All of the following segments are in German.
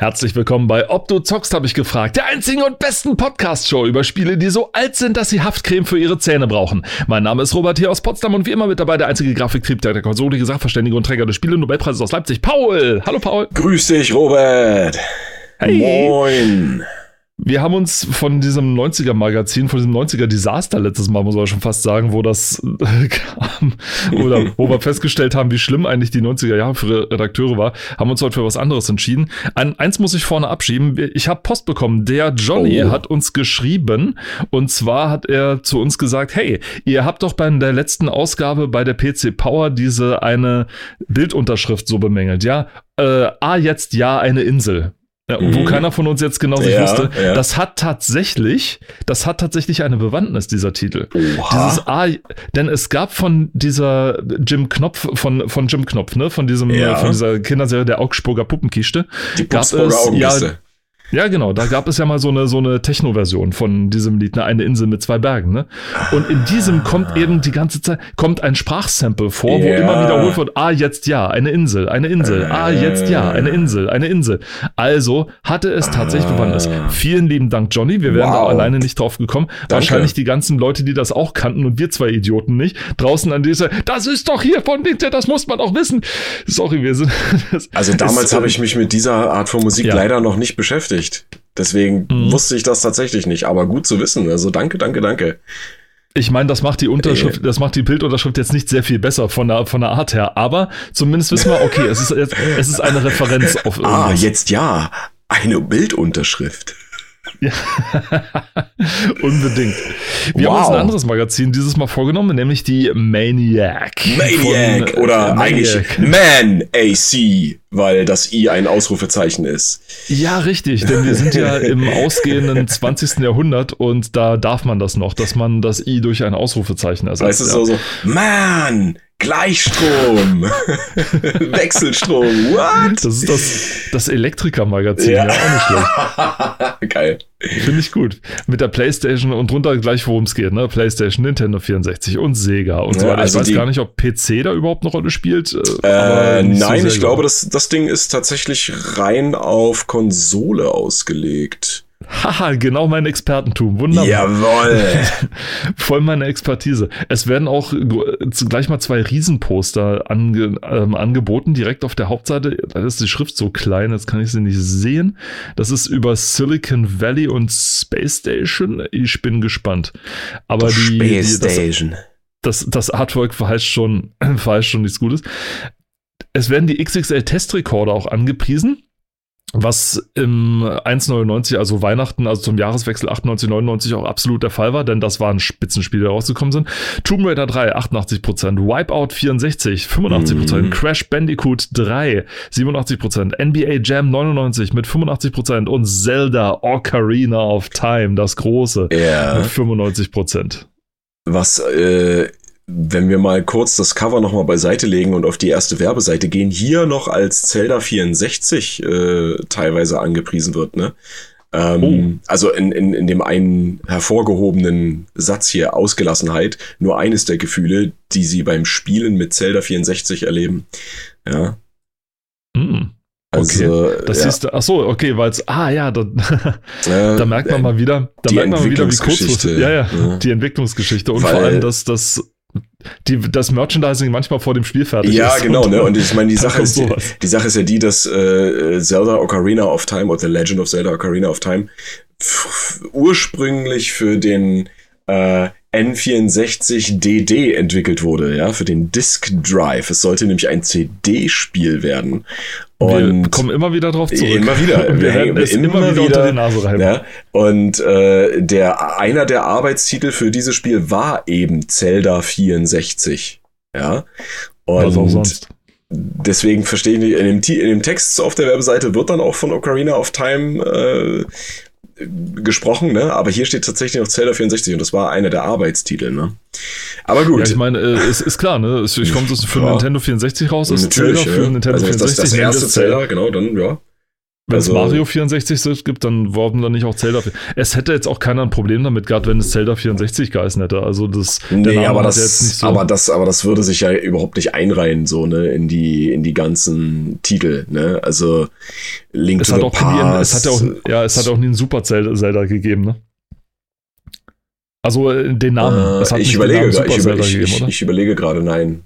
Herzlich willkommen bei Ob du zockst, habe ich gefragt. Der einzigen und besten Podcast-Show über Spiele, die so alt sind, dass sie Haftcreme für ihre Zähne brauchen. Mein Name ist Robert hier aus Potsdam und wie immer mit dabei der einzige Grafiktrieb der Konsole, Sachverständige und Träger des Spiele-Nobelpreises aus Leipzig, Paul. Hallo Paul. Grüß dich, Robert. Hey. Moin. Wir haben uns von diesem 90er-Magazin, von diesem 90er-Desaster letztes Mal, muss man schon fast sagen, wo das äh, kam, oder wo wir festgestellt haben, wie schlimm eigentlich die 90er Jahre für Redakteure war, haben uns heute für was anderes entschieden. Ein, eins muss ich vorne abschieben. Ich habe Post bekommen. Der Johnny Oh. hat uns geschrieben und zwar hat er zu uns gesagt, hey, ihr habt doch bei der letzten Ausgabe bei der PC Power diese eine Bildunterschrift so bemängelt, ja? Äh, ah, jetzt ja, eine Insel. Ja, Wo Mhm. keiner von uns jetzt genau sich Ja, wusste. ja. Das hat tatsächlich, das hat tatsächlich eine Bewandtnis, dieser Titel. Oha. Dieses A, denn es gab von dieser Jim Knopf, von, von Jim Knopf, ne, von diesem, Ja. äh, von dieser Kinderserie der Augsburger Puppenkiste. die gab es- Augenliste. Ja, genau, da gab es ja mal so eine, so eine Techno-Version von diesem Lied, ne, eine Insel mit zwei Bergen, ne? Und in diesem kommt eben die ganze Zeit, kommt ein Sprachsample vor, wo Ja. immer wiederholt wird, ah, jetzt ja, eine Insel, eine Insel, ah, jetzt ja, eine Insel, eine Insel. Also hatte es tatsächlich Ah. Bewandtnis. Vielen lieben Dank, Johnny, wir wären da Wow. alleine nicht drauf gekommen. Wahrscheinlich die ganzen Leute, die das auch kannten und wir zwei Idioten nicht, draußen an dieser, das ist doch hier von Nintendo, das muss man doch wissen. Sorry, wir sind... Also damals habe äh, ich mich mit dieser Art von Musik Ja. leider noch nicht beschäftigt. Deswegen Mhm. wusste ich das tatsächlich nicht. Aber gut zu wissen. Also danke, danke, danke. Ich meine, das macht die Unterschrift, das macht die Bildunterschrift jetzt nicht sehr viel besser von der, von der Art her, aber zumindest wissen wir, okay, es ist, jetzt- es ist eine Referenz auf Ah, irgendwas. jetzt ja. Eine Bildunterschrift. Ja. Unbedingt. Wir haben uns Wow. ein anderes Magazin dieses Mal vorgenommen, nämlich die Maniac. Maniac. Von, äh, oder Maniac. eigentlich Man AC, weil das I ein Ausrufezeichen ist. Ja, richtig, denn wir sind ja im ausgehenden 20. Jahrhundert und da darf man das noch, dass man das I durch ein Ausrufezeichen ersetzt. Weißt du, ja. so, so, Man, Gleichstrom, Wechselstrom, what? Das ist das, das Elektriker-Magazin, ja. Ja. auch nicht schlecht. Geil. Finde ich gut. Mit der Playstation und drunter gleich, worum es geht, ne? Playstation, Nintendo 64 und Sega und so Ja, weiter. also ich weiß die- gar nicht, ob PC da überhaupt eine Rolle spielt. Äh, so nein, sehr, ich glaube, das, das Ding ist tatsächlich rein auf Konsole ausgelegt. Haha, genau mein Expertentum. Wunderbar. Jawoll. Voll meine Expertise. Es werden auch gleich mal zwei Riesenposter ange, ähm, angeboten, direkt auf der Hauptseite. Da ist die Schrift so klein, jetzt kann ich sie nicht sehen. Das ist über Silicon Valley und Space Station. Ich bin gespannt. Aber die, die das, Station. das, das Artwork verheißt schon, verheißt schon nichts Gutes. Es werden die XXL Testrekorder auch angepriesen, was im 1,99, also Weihnachten, also zum Jahreswechsel 98, 99 auch absolut der Fall war, denn das waren Spitzenspiele, die rausgekommen sind. Tomb Raider 3, 88%, Wipeout 64, 85%, Mhm. Crash Bandicoot 3, 87%, NBA Jam 99 mit 85% und Zelda Ocarina of Time, das große, Ja. mit 95%. Was, äh, wenn wir mal kurz das Cover nochmal beiseite legen und auf die erste Werbeseite gehen, hier noch als Zelda 64 äh, teilweise angepriesen wird, ne? Ähm, Also in, in, in dem einen hervorgehobenen Satz hier, Ausgelassenheit, nur eines der Gefühle, die sie beim Spielen mit Zelda 64 erleben. Ja. Mm. Also, Das ja, du, ach so, okay, weil es, ah ja, da, äh, da merkt man mal wieder, da die merkt man mal wieder, wie kurzfristig, Entwicklungsgeschichte, ja, ja, ja. die Entwicklungsgeschichte und Weil- vor allem, dass das, die, das Merchandising manchmal vor dem Spiel fertig Ja, ist. genau, ne? Und ich meine, die Sache ist, die, die Sache ist ja die, dass äh, Zelda Ocarina of Time oder The Legend of Zelda Ocarina of Time ursprünglich für den äh, N64DD entwickelt wurde, ja, für den Disk Drive. Es sollte nämlich ein CD-Spiel werden. Wir Und kommen immer wieder drauf zurück. Immer wieder. Wir Wir hängen es immer, wieder, wieder- unter die Nase reiben. Ja, und äh, der einer der Arbeitstitel für dieses Spiel war eben Zelda 64. Ja. Und Was auch sonst. deswegen verstehe ich nicht, in dem, in dem Text auf der Webseite wird dann auch von Ocarina of Time äh, gesprochen, ne? Aber hier steht tatsächlich noch Zelda 64 und das war einer der Arbeitstitel, ne? Aber gut. Ja, ich meine, äh, es ist klar, ne? Es es kommt das für Ja. Nintendo 64 raus, ist Natürlich, Zelda für ja. Nintendo also das, 64. das wir erste Zelda. Zelda, genau, dann, ja. Wenn es Also- Mario 64 gibt, dann warum dann nicht auch Zelda? Es hätte jetzt auch keiner ein Problem damit gehabt, wenn es Zelda 64 geheißen hätte. Also das, der Nee, Name aber das, so- aber das, aber das würde sich ja überhaupt nicht einreihen, so, ne, in die, in die ganzen Titel, ne? Also, Link es to hat the auch nie, Past. es hat ja auch, ja, es hat auch nie einen Super Zelda, Zelda gegeben, ne? Also äh, den Namen. äh, es hat ich nicht überlege, den Namen gra- ich, Super über, Zelda ich, gegeben, ich, oder? ich überlege gerade, nein.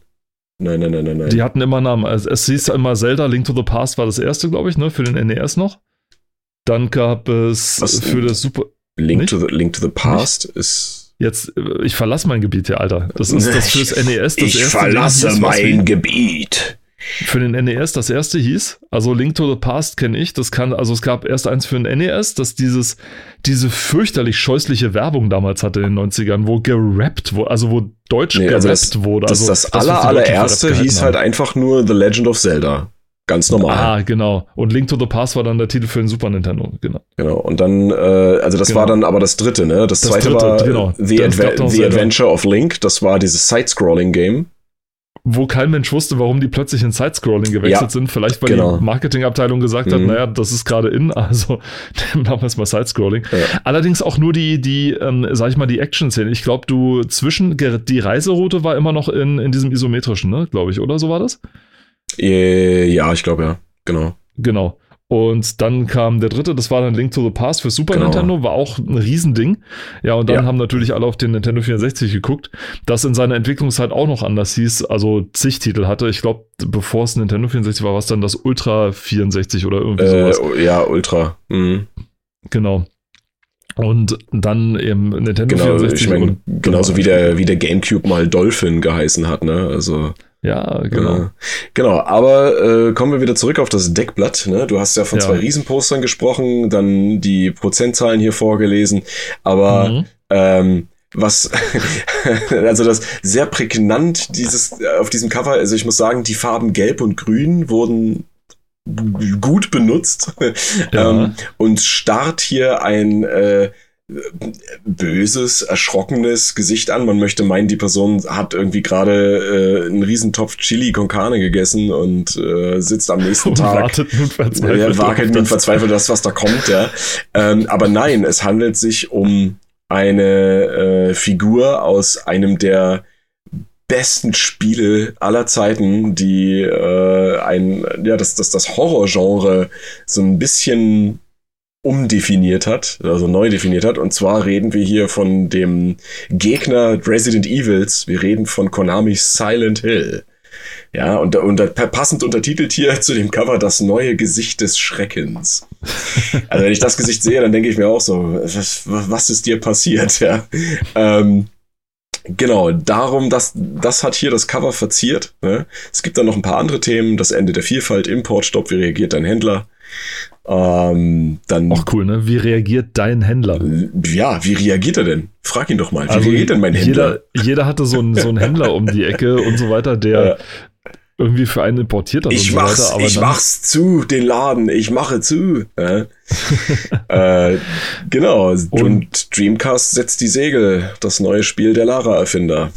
Nein, nein, nein, nein, nein. Die hatten immer Namen. Also es hieß immer Zelda, Link to the Past war das erste, glaube ich, ne? Für den NES noch. Dann gab es Was- für das Super. Link nicht? to the, Link to the Past ist. Jetzt, äh, ich verlasse mein Gebiet hier, Alter. Das ist das fürs NES. Das ich erste verlasse Ding hieß was mein Gebiet. Für den NES das erste hieß, also Link to the Past kenne ich, das kann, also es gab erst eins für den NES, das dieses, diese fürchterlich scheußliche Werbung damals hatte in den 90ern, wo gerappt wurde, also wo Deutsch Nee, gerappt also das- wurde. Das, also das aller, die Leute für allererste hieß halt haben. einfach nur The Legend of Zelda. Ganz normal. Ah, genau. Und Link to the Past war dann der Titel für den Super Nintendo, genau. Genau. Und dann, äh, also das Genau. war dann aber das dritte, ne? Das, Das zweite dritte, war genau. The, Das Adve The. Adventure of Link. Das war dieses Side-Scrolling-Game. Wo kein Mensch wusste, warum die plötzlich in Sidescrolling gewechselt Ja, sind. Vielleicht, weil genau. die Marketingabteilung gesagt hat, Mhm. naja, das ist gerade in, also machen wir es mal Sidescrolling. Ja. Allerdings auch nur die, die, ähm, sag ich mal, die Action-Szene. Ich glaube, du zwischen, die Reiseroute war immer noch in, in diesem isometrischen, ne, glaube ich, oder so war das? Äh, Ja, ich glaube ja. Genau. Genau. Und dann kam der dritte, das war dann Link to the Past für Super Genau. Nintendo, war auch ein Riesending. Ja, und dann Ja. haben natürlich alle auf den Nintendo 64 geguckt, das in seiner Entwicklungszeit auch noch anders hieß, also zig Titel hatte. Ich glaube, bevor es Nintendo 64 war, war es dann das Ultra 64 oder irgendwie sowas. Äh, ja, Ultra. Mhm. Genau. Und dann eben Nintendo Genau, 64. ich meine, und, genauso wie der, wie der Gamecube mal Dolphin geheißen hat, ne? Also. Ja, genau. Äh, genau, aber äh, kommen wir wieder zurück auf das Deckblatt. Ne? Du hast ja von Ja. zwei Riesenpostern gesprochen, dann die Prozentzahlen hier vorgelesen, aber Mhm. ähm, was, also das sehr prägnant dieses auf diesem Cover, also ich muss sagen, die Farben Gelb und Grün wurden gut benutzt Ja. ähm, und starrt hier ein äh, böses, erschrockenes Gesicht an. Man möchte meinen, die Person hat irgendwie gerade äh, einen Riesentopf Chili con Carne gegessen und äh, sitzt am nächsten Und Tag. wartet nun verzweifelt. Ja, wackelt nun das. verzweifelt das, was da kommt, ja. ähm, aber nein, es handelt sich um eine äh, Figur aus einem der besten Spiele aller Zeiten, die äh, ein, ja, das, das, das Horrorgenre so ein bisschen umdefiniert hat, also neu definiert hat. Und zwar reden wir hier von dem Gegner Resident Evils. Wir reden von Konami's Silent Hill. Ja, und, und passend untertitelt hier zu dem Cover das neue Gesicht des Schreckens. Also wenn ich das Gesicht sehe, dann denke ich mir auch so, was, was ist dir passiert? Ja. Ähm, genau, darum, das, das hat hier das Cover verziert. Ne? Es gibt dann noch ein paar andere Themen, das Ende der Vielfalt, Importstopp, wie reagiert dein Händler? Ähm, dann, Auch cool, ne? Wie reagiert dein Händler? ja, wie reagiert er denn? Frag ihn doch mal, wie Also reagiert denn mein Händler? Jeder, jeder hatte so einen, so einen Händler um die Ecke und so weiter, der irgendwie für einen importiert hat Ich so mach's, weiter. Aber ich mach's zu, den Laden, ich mache zu. Ja. äh, genau, und, Und- Dreamcast setzt die Segel, das neue Spiel der Lara-Erfinder.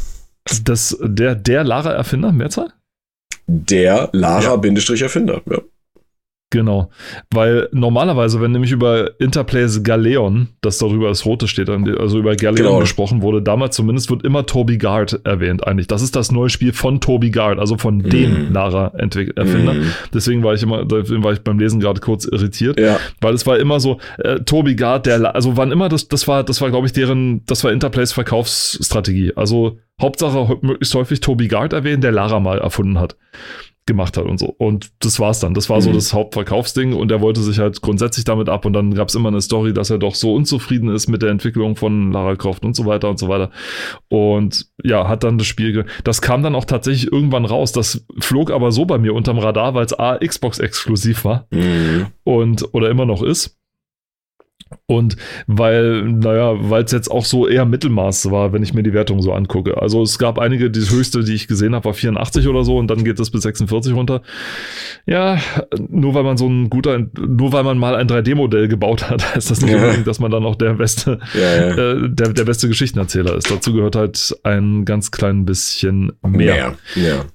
Das, der, der Lara-Erfinder, Mehrzahl? Der Lara-Erfinder, ja. Genau. Weil normalerweise, wenn nämlich über Interplays Galeon, das darüber das Rote steht, also über Galeon Genau. gesprochen wurde, damals zumindest wird immer Toby Gard erwähnt eigentlich. Das ist das neue Spiel von Toby Gard, also von dem Mhm. Lara-Erfinder. Mhm. Deswegen war ich immer, deswegen war ich beim Lesen gerade kurz irritiert. Ja, Weil es war immer so, äh, Toby Gard, der, also wann immer das, das war, das war, glaube ich, deren, das war Interplays Verkaufsstrategie. Also Hauptsache möglichst häufig Toby Gard erwähnen, der Lara mal erfunden hat, gemacht hat und so. Und das war's dann. Das war so Mhm. das Hauptverkaufsding und er wollte sich halt grundsätzlich damit ab und dann gab's immer eine Story, dass er doch so unzufrieden ist mit der Entwicklung von Lara Croft und so weiter und so weiter. Und ja, hat dann das Spiel, das kam dann auch tatsächlich irgendwann raus. Das flog aber so bei mir unterm Radar, weil es A, Xbox exklusiv war mhm. und oder immer noch ist. Und weil, naja, weil es jetzt auch so eher Mittelmaß war, wenn ich mir die Wertung so angucke. Also es gab einige, die höchste, die ich gesehen habe, war 84 oder so und dann geht es bis 46 runter. Ja, nur weil man so ein guter, nur weil man mal ein 3D-Modell gebaut hat, heißt das nicht Ja. unbedingt, dass man dann auch der beste, ja, ja. äh, der, der beste Geschichtenerzähler ist. Dazu gehört halt ein ganz klein bisschen mehr. Mehr.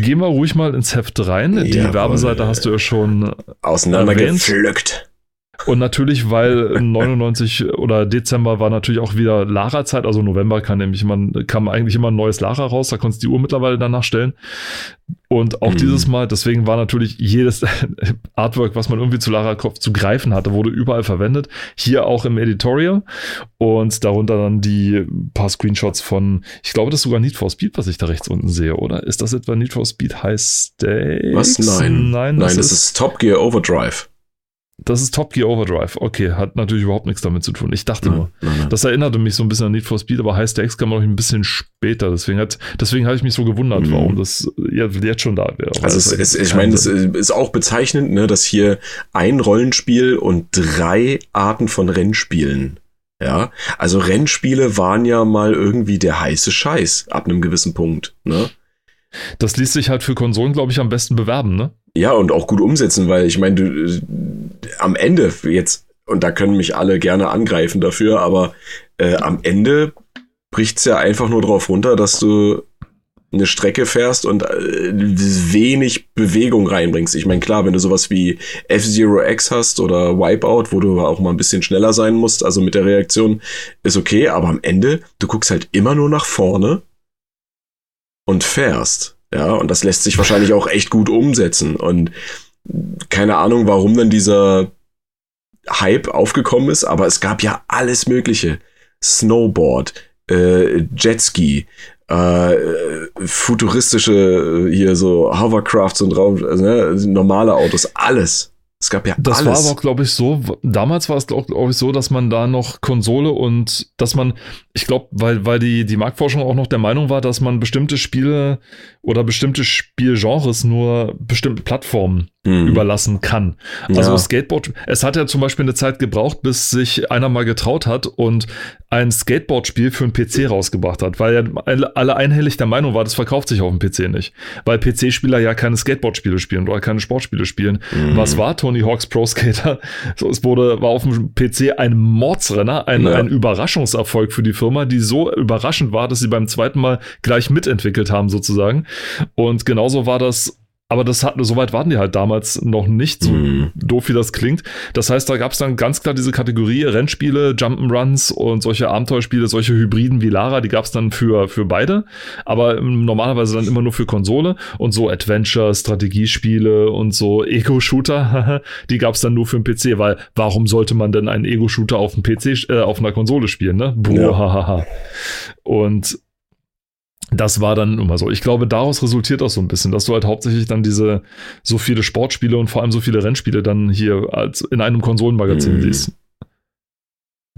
Gehen wir ruhig mal ins Heft rein. Die. Werbeseite hast du ja schon Auseinandergepflückt. Und natürlich, weil 99 oder Dezember war natürlich auch wieder Lara-Zeit, also November kam nämlich immer, kam eigentlich immer ein neues Lara raus, da konntest du die Uhr mittlerweile danach stellen. Und auch Mhm. dieses Mal, deswegen war natürlich jedes Artwork, was man irgendwie zu Lara Croft zu greifen hatte, wurde überall verwendet. Hier auch im Editorial. Und darunter dann die paar Screenshots von, ich glaube, das ist sogar Need for Speed, was ich da rechts unten sehe, oder? Ist das etwa Need for Speed High Stakes? Was? Nein. Nein, Nein, das ist Top Gear Overdrive. Das ist Top Gear Overdrive. Okay, hat natürlich überhaupt nichts damit zu tun. Ich dachte nur. Nein, nein. Das erinnerte mich so ein bisschen an Need for Speed, aber High Stakes kam noch ein bisschen später. Deswegen hat, deswegen habe ich mich so gewundert, Mhm. warum das jetzt schon da wäre. Also es, es, ergibt ich meine, es ist auch bezeichnend, ne, dass hier ein Rollenspiel und drei Arten von Rennspielen. Ja, also Rennspiele waren ja mal irgendwie der heiße Scheiß ab einem gewissen Punkt. Ne? das ließ sich halt für Konsolen, glaube ich, am besten bewerben, ne? Ja, und auch gut umsetzen, weil ich meine, du, äh, am Ende jetzt, und da können mich alle gerne angreifen dafür, aber äh, am Ende bricht's ja einfach nur drauf runter, dass du eine Strecke fährst und äh, wenig Bewegung reinbringst. Ich meine, klar, wenn du sowas wie F-Zero X hast oder Wipeout, wo du auch mal ein bisschen schneller sein musst, also mit der Reaktion, ist okay, aber am Ende, du guckst halt immer nur nach vorne und fährst. Ja, und das lässt sich wahrscheinlich auch echt gut umsetzen. Und keine Ahnung, warum dann dieser Hype aufgekommen ist, aber es gab ja alles Mögliche. Snowboard, äh, Jetski, äh, futuristische äh, hier so Hovercrafts und Raum, also, normale Autos, alles. Es gab ja Das alles. war aber auch, glaube ich, so, damals war es, glaube glaub ich, so, dass man da noch Konsole und dass man, ich glaube, weil, weil die, die Marktforschung auch noch der Meinung war, dass man bestimmte Spiele oder bestimmte Spielgenres nur bestimmten Plattformen Hm. überlassen kann. Also Ja. Skateboard, es hat ja zum Beispiel eine Zeit gebraucht, bis sich einer mal getraut hat und ein Skateboard-Spiel für einen PC rausgebracht hat, weil ja alle alle einhellig der Meinung war, das verkauft sich auf dem PC nicht. Weil PC-Spieler ja keine Skateboard-Spiele spielen oder keine Sportspiele spielen. Mhm. Was war Tony Hawk's Pro Skater? So, es wurde, war auf dem PC ein Mordsrenner, ein, Ja. ein Überraschungserfolg für die Firma, die so überraschend war, dass sie beim zweiten Mal gleich mitentwickelt haben, sozusagen. Und genauso war das, aber das hatten, soweit waren die halt damals noch nicht, so Mhm. doof wie das klingt. Das heißt, da gab es dann ganz klar diese Kategorie Rennspiele, Jump'n'Runs und solche Abenteuerspiele, solche Hybriden wie Lara, die gab es dann für, für beide, aber normalerweise dann immer nur für Konsole und so Adventure, Strategiespiele und so Ego-Shooter, die gab es dann nur für den PC, weil warum sollte man denn einen Ego-Shooter auf dem PC, äh, auf einer Konsole spielen, ne? Boah, Ja. hahaha. Und das war dann immer so. Ich glaube, daraus resultiert das so ein bisschen, dass du halt hauptsächlich dann diese so viele Sportspiele und vor allem so viele Rennspiele dann hier als in einem Konsolenmagazin Mhm. siehst.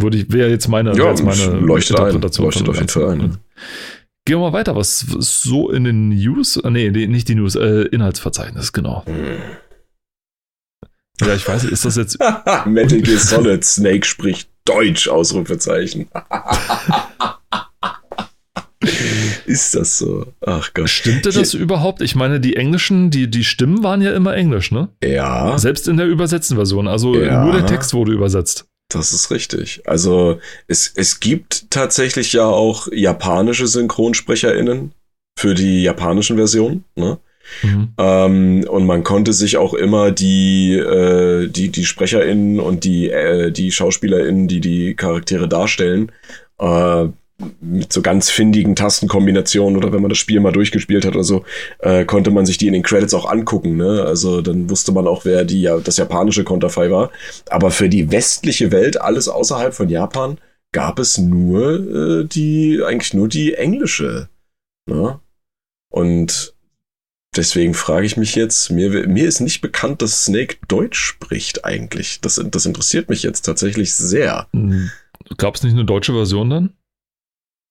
Würde ich, wäre jetzt meine, Ja, jetzt meine leuchtet ein. Interpretation. Leuchtet von auf jeden Fall ein. Ganzen. Gehen wir mal weiter. Was so in den News? Ah, Nee, nicht die News, äh, Inhaltsverzeichnis, genau. Hm. Ja, ich weiß, ist das jetzt. Metal Gear Solid Snake spricht Deutsch, Ausrufezeichen. Ist das so? Ach Gott. Stimmte das überhaupt? Ich meine, die englischen, die, die Stimmen waren ja immer englisch, ne? Ja, Selbst in der übersetzten Version. Also Ja. nur der Text wurde übersetzt. das ist richtig. Also es, es gibt tatsächlich ja auch japanische SynchronsprecherInnen für die japanischen Versionen. Ne? Mhm. Ähm, und man konnte sich auch immer die, äh, die, die SprecherInnen und die, äh, die SchauspielerInnen, die die Charaktere darstellen, äh, mit so ganz findigen Tastenkombinationen oder wenn man das Spiel mal durchgespielt hat oder so, äh, konnte man sich die in den Credits auch angucken. Ne? Also dann wusste man auch, wer die, ja, das japanische Konterfei war. Aber für die westliche Welt, alles außerhalb von Japan, gab es nur äh, die, eigentlich nur die englische. Ne? Und deswegen frage ich mich jetzt, mir, mir ist nicht bekannt, dass Snake Deutsch spricht eigentlich. Das, das interessiert mich jetzt tatsächlich sehr. Gab es nicht eine deutsche Version dann?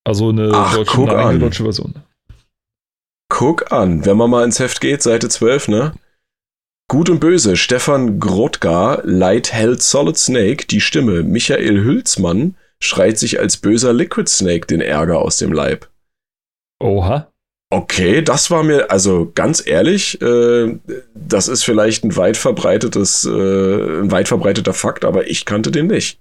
Also eine Ach, deutsche, guck eine deutsche Version. Guck an, wenn man mal ins Heft geht, Seite 12, ne? Gut und Böse, Stefan Grotgar leiht Held Solid Snake die Stimme. Michael Hülsmann schreit sich als böser Liquid Snake den Ärger aus dem Leib. Oha. Okay, das war mir, also ganz ehrlich, äh, das ist vielleicht ein weit verbreitetes, äh, ein weit verbreiteter Fakt, aber ich kannte den nicht.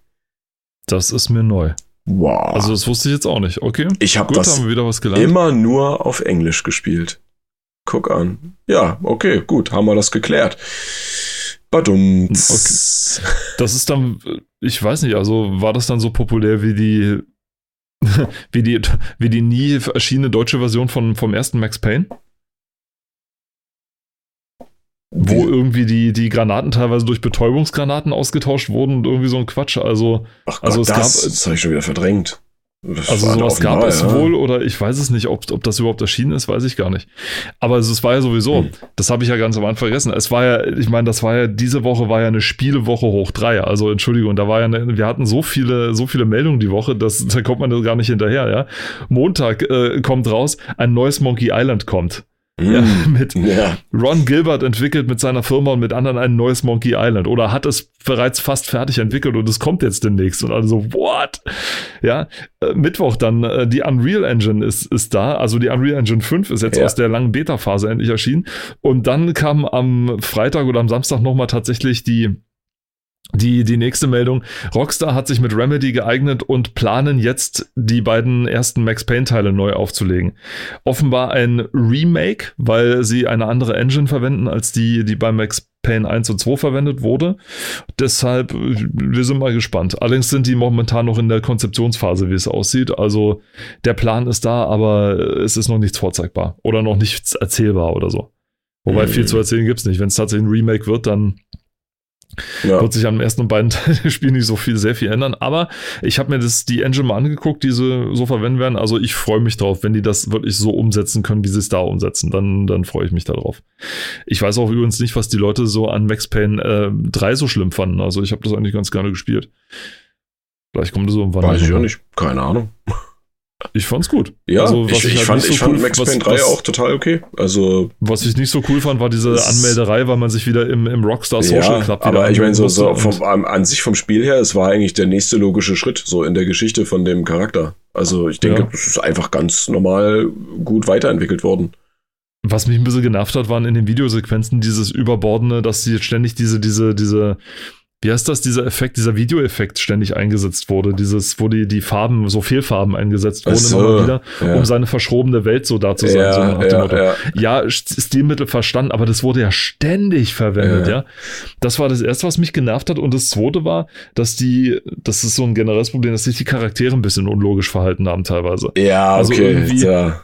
Das ist mir neu. Wow. Also das wusste ich jetzt auch nicht. Okay. ich habe Gut, das haben wir wieder was gelernt. immer nur auf Englisch gespielt. Guck an. Ja, okay, gut, haben wir das geklärt. Badumts. Okay. Das ist dann, ich weiß nicht, also war das dann so populär wie die, wie die, wie die nie erschienene deutsche Version von, vom ersten Max Payne? Wo irgendwie die, die Granaten teilweise durch Betäubungsgranaten ausgetauscht wurden und irgendwie so ein Quatsch. Also, Ach Gott, also es das, gab, das habe ich schon wieder verdrängt. Das also sowas gab neu, es ja. wohl oder ich weiß es nicht, ob, ob das überhaupt erschienen ist, weiß ich gar nicht. Aber es, es war ja sowieso, Hm. das habe ich ja ganz am Anfang vergessen. Es war ja, ich meine, das war ja, diese Woche war ja eine Spielewoche hoch drei. Also Entschuldigung, da war ja, eine, wir hatten so viele, so viele Meldungen die Woche, dass, da kommt man gar nicht hinterher, ja. Montag äh, kommt raus, ein neues Monkey Island kommt. Ja, mit Ja, Ron Gilbert entwickelt mit seiner Firma und mit anderen ein neues Monkey Island oder hat es bereits fast fertig entwickelt und es kommt jetzt demnächst und alle so, what? Ja, äh, Mittwoch dann, äh, die Unreal Engine ist, ist da, also die Unreal Engine 5 ist jetzt Ja. aus der langen Beta-Phase endlich erschienen und dann kam am Freitag oder am Samstag nochmal tatsächlich die die, die nächste Meldung. Rockstar hat sich mit Remedy geeignet und planen jetzt die beiden ersten Max Payne-Teile neu aufzulegen. Offenbar ein Remake, weil sie eine andere Engine verwenden, als die, die bei Max Payne 1 und 2 verwendet wurde. Deshalb, wir sind mal gespannt. Allerdings sind die momentan noch in der Konzeptionsphase, wie es aussieht. Also der Plan ist da, aber es ist noch nichts vorzeigbar oder noch nichts erzählbar oder so. Wobei Mhm. viel zu erzählen gibt's nicht. Wenn es tatsächlich ein Remake wird, dann ja. wird sich am ersten und beiden Teil des Spiels nicht so viel, sehr viel ändern. Aber ich habe mir das, die Engine mal angeguckt, die sie so verwenden werden. Also ich freue mich drauf, wenn die das wirklich so umsetzen können, wie sie es da umsetzen. Dann, dann freue ich mich darauf. Ich weiß auch übrigens nicht, was die Leute so an Max Payne äh, 3 so schlimm fanden. Also ich habe das eigentlich ganz gerne gespielt. Vielleicht kommt das irgendwann. Weiß ich auch nicht. Keine Ahnung. Ich fand's gut. Ja, Also, was ich, ich ich, halt fand, nicht so ich fand cool- Max Payne 3 was- auch total okay. Also, Was ich nicht so cool fand, war diese Es- Anmelderei, weil man sich wieder im, im Rockstar Social ja, Club aber ich meine, so, so vom, an, an sich vom Spiel her, es war eigentlich der nächste logische Schritt, so in der Geschichte von dem Charakter. Also, ich denke, Ja. es ist einfach ganz normal gut weiterentwickelt worden. Was mich ein bisschen genervt hat, waren in den Videosequenzen dieses Überbordene, dass sie jetzt ständig diese, diese, diese, wie heißt das, dieser Effekt, dieser Videoeffekt ständig eingesetzt wurde. Dieses, wo die, die Farben, so Fehlfarben eingesetzt wurden so, immer wieder, ja. um seine verschrobene Welt so da zu sein. Ja, so nach dem Motto. ja. ja, St- Stilmittel verstanden, aber das wurde ja ständig verwendet, ja. Ja. Das war das erste, was mich genervt hat. Und das zweite war, dass die, das ist so ein generelles Problem, dass sich die Charaktere ein bisschen unlogisch verhalten haben teilweise. Ja, Also okay. irgendwie- ja.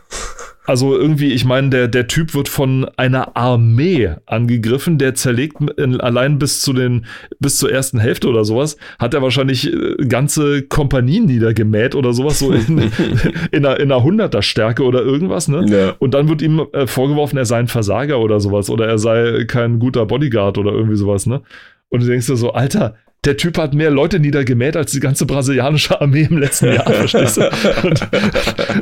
Also irgendwie, ich meine, der, der Typ wird von einer Armee angegriffen, der zerlegt in, allein bis zu den, bis zur ersten Hälfte oder sowas, hat er wahrscheinlich äh, ganze Kompanien niedergemäht oder sowas, so in, in einer, in einer Hunderter-Stärke oder irgendwas, ne? ja. Und dann wird ihm äh, vorgeworfen, er sei ein Versager oder sowas oder er sei kein guter Bodyguard oder irgendwie sowas, ne? Und du denkst dir so, Alter, der Typ hat mehr Leute niedergemäht als die ganze brasilianische Armee im letzten Jahr, verstehst du? Und,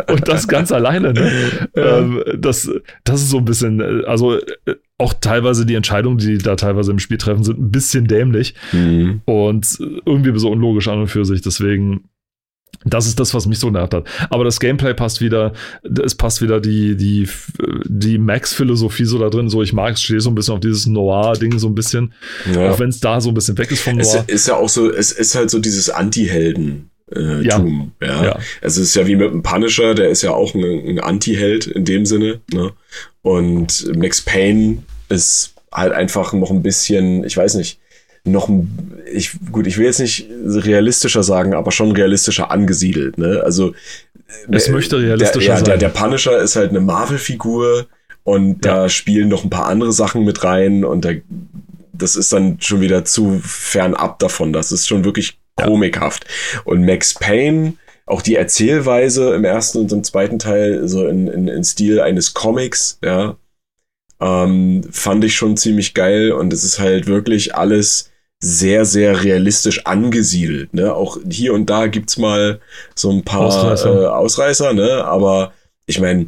und das ganz alleine, ne? Ähm, das, das ist so ein bisschen, äh, also äh, auch teilweise die Entscheidungen, die da teilweise im Spiel treffen, sind ein bisschen dämlich Mhm. und irgendwie so unlogisch an und für sich. Deswegen, das ist das, was mich so nervt hat. Aber das Gameplay passt wieder, es passt wieder die, die, die Max-Philosophie so da drin. So, ich mag es, stehe so ein bisschen auf dieses Noir-Ding so ein bisschen. ja. Auch wenn es da so ein bisschen weg ist vom Es Noir. ist ja auch so, es ist halt so dieses Anti-Helden. Äh, Ja. Tum, ja. Ja. Also es ist ja wie mit dem Punisher, der ist ja auch ein, ein Anti-Held in dem Sinne. Ne? Und Max Payne ist halt einfach noch ein bisschen, ich weiß nicht, noch ein, ich, gut, ich will jetzt nicht realistischer sagen, aber schon realistischer angesiedelt. Ne? Also Es äh, möchte der, realistischer ja, Der, sein. der Punisher ist halt eine Marvel-Figur und da spielen noch ein paar andere Sachen mit rein und da, das ist dann schon wieder zu fernab davon. Das ist schon wirklich komikhaft. Und Max Payne, auch die Erzählweise im ersten und im zweiten Teil, so in, in, in Stil eines Comics, ja, ähm, fand ich schon ziemlich geil und es ist halt wirklich alles sehr, sehr realistisch angesiedelt. Ne? Auch hier und da gibt's mal so ein paar Ausreißer. Äh, Ausreißer, ne? aber ich meine,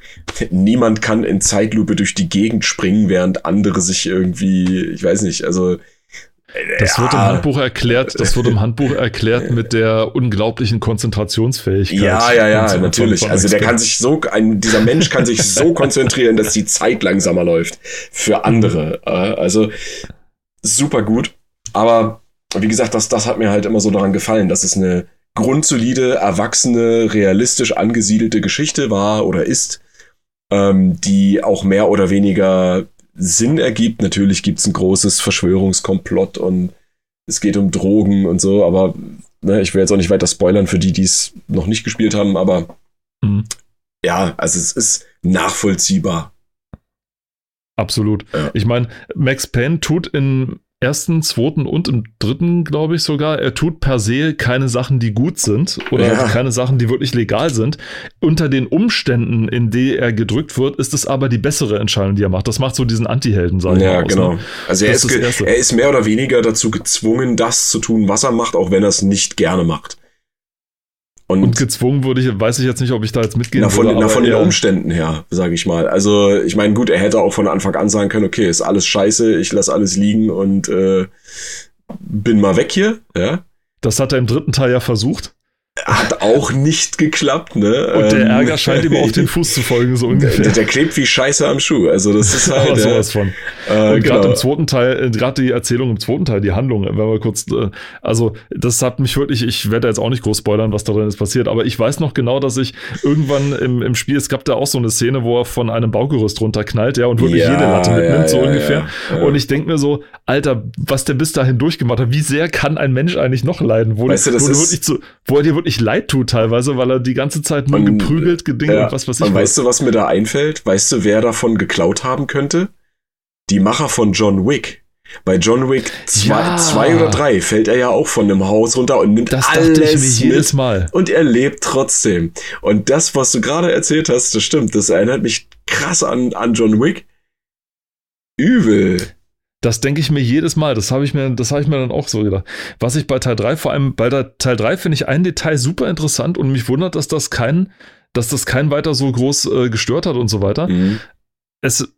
niemand kann in Zeitlupe durch die Gegend springen, während andere sich irgendwie, ich weiß nicht, also Das wird im ja. Handbuch erklärt, das wird im Handbuch erklärt mit der unglaublichen Konzentrationsfähigkeit. Ja, ja, ja, so natürlich. Also der kann sich so, ein, dieser Mensch kann sich so konzentrieren, dass die Zeit langsamer läuft für andere. Äh, Also super gut. Aber wie gesagt, das, das hat mir halt immer so daran gefallen, dass es eine grundsolide, erwachsene, realistisch angesiedelte Geschichte war oder ist. ähm, die auch mehr oder weniger Sinn ergibt. Natürlich gibt's ein großes Verschwörungskomplott und es geht um Drogen und so, aber ne, ich will jetzt auch nicht weiter spoilern für die, die es noch nicht gespielt haben, aber mhm. ja, also es ist nachvollziehbar. Absolut. Ja. Ich meine, Max Payne tut in ersten, zweiten und im dritten, glaube ich sogar, er tut per se keine Sachen, die gut sind oder ja. keine Sachen, die wirklich legal sind. Unter den Umständen, in denen er gedrückt wird, ist es aber die bessere Entscheidung, die er macht. Das macht so diesen Anti-Helden, ich Ja, aus, genau. Ne? Also er ist, ist er ist mehr oder weniger dazu gezwungen, das zu tun, was er macht, auch wenn er es nicht gerne macht. Und, und, gezwungen würde ich, weiß ich jetzt nicht, ob ich da jetzt mitgehen na, von, würde. Na, von den Umständen her, sage ich mal. Also ich meine, gut, er hätte auch von Anfang an sagen können, okay, ist alles scheiße, ich lasse alles liegen und äh, bin mal weg hier. Ja. Das hat er im dritten Teil ja versucht. Hat auch nicht geklappt, ne? Und der ähm, Ärger scheint ihm auf den Fuß zu folgen, so ungefähr. Der, der, klebt wie Scheiße am Schuh. Also das ist halt. Aber sowas von. Äh, und gerade genau. im zweiten Teil, äh, gerade die Erzählung im zweiten Teil, die Handlung, wenn wir kurz, äh, also das hat mich wirklich, ich werde jetzt auch nicht groß spoilern, was da drin ist passiert, aber ich weiß noch genau, dass ich irgendwann im, im Spiel, es gab da auch so eine Szene, wo er von einem Baugerüst runterknallt, ja, und wirklich ja, jede Latte mitnimmt, ja, so ja, ungefähr. Und ich denke mir so, Alter, was der bis dahin durchgemacht hat, wie sehr kann ein Mensch eigentlich noch leiden, wo, weißt du, das wo, ist, wirklich zu, wo er dir wirklich leid tut teilweise weil er die ganze Zeit nur und, geprügelt, gedingt ja, und was weiß ich. Und weißt du, was mir da einfällt? Weißt du, wer davon geklaut haben könnte? Die Macher von John Wick. Bei John Wick 2 ja. Zwei oder 3 fällt er ja auch von einem Haus runter und nimmt das alles jedes Mal. Und er lebt trotzdem. Und das, was du gerade erzählt hast, das stimmt. Das erinnert mich krass an, an John Wick. Übel. Das denke ich mir jedes Mal. Das habe ich mir, das habe ich mir dann auch so gedacht. Was ich bei Teil 3, vor allem bei Teil 3 finde ich ein Detail super interessant und mich wundert, dass das kein, dass das kein weiter so groß äh, gestört hat und so weiter. Mhm. Es,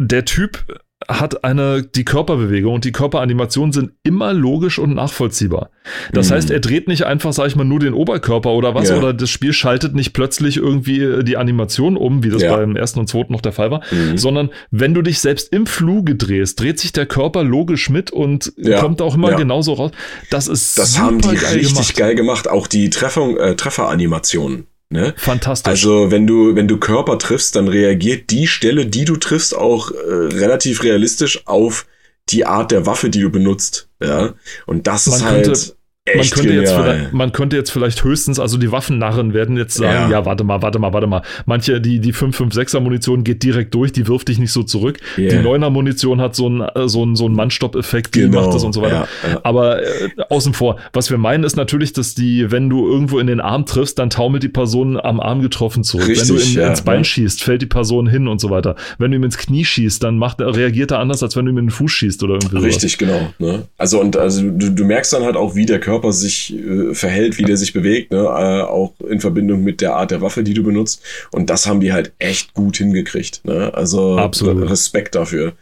der Typ hat eine, die Körperbewegung und die Körperanimation sind immer logisch und nachvollziehbar. Das mhm. heißt, er dreht nicht einfach, sag ich mal, nur den Oberkörper oder was, ja. oder das Spiel schaltet nicht plötzlich irgendwie äh, die Animation um, wie das ja. beim ersten und zweiten noch der Fall war, mhm. sondern wenn du dich selbst im Fluge drehst, dreht sich der Körper logisch mit und ja. kommt auch immer genauso raus. Das ist Das haben die geil richtig gemacht. geil gemacht, auch die Treffung, äh, Trefferanimationen. Ne? Fantastisch. Also wenn du, wenn du Körper triffst, dann reagiert die Stelle, die du triffst, auch äh, relativ realistisch auf die Art der Waffe, die du benutzt. Ja. Und das Man ist halt man könnte, jetzt man könnte jetzt vielleicht höchstens, also die Waffennarren werden jetzt sagen, ja. ja, warte mal, warte mal, warte mal. Manche, die, die 556er Munition geht direkt durch, die wirft dich nicht so zurück. Yeah. Die 9er Munition hat so einen so einen, so einen Mannstopp-Effekt, die genau. macht das und so weiter. Ja, ja. Aber äh, außen vor, was wir meinen ist natürlich, dass die, wenn du irgendwo in den Arm triffst, dann taumelt die Person am Arm getroffen zurück. Richtig, wenn du in, ins Bein schießt, fällt die Person hin und so weiter. Wenn du ihm ins Knie schießt, dann macht, reagiert er anders, als wenn du ihm in den Fuß schießt oder irgendwie Richtig, sowas. genau. Ne? Also und also du, du merkst dann halt auch, wie der Körper sich äh, äh, verhält, wie der sich bewegt, ne? Äh, auch in Verbindung mit der Art der Waffe, die du benutzt. Und das haben die halt echt gut hingekriegt. Ne? Also Absolut. Respekt dafür.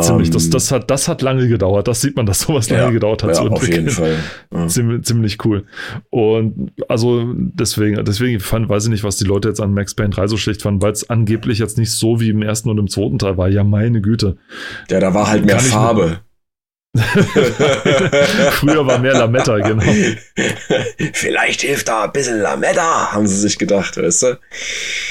Ziemlich, das, ähm, das, hat, das hat lange gedauert. Das sieht man, dass sowas lange ja, gedauert hat ja, zu entwickeln. Auf jeden Fall. Ja. Ziemlich, ziemlich cool. Und also deswegen, deswegen fand, weiß ich nicht, was die Leute jetzt an Max Payne 3 so schlecht fanden, weil es angeblich jetzt nicht so wie im ersten und im zweiten Teil war. Ja, meine Güte. Ja, da war halt mehr Farbe. Früher war mehr Lametta, genau. Vielleicht hilft da ein bisschen Lametta, haben sie sich gedacht, weißt du?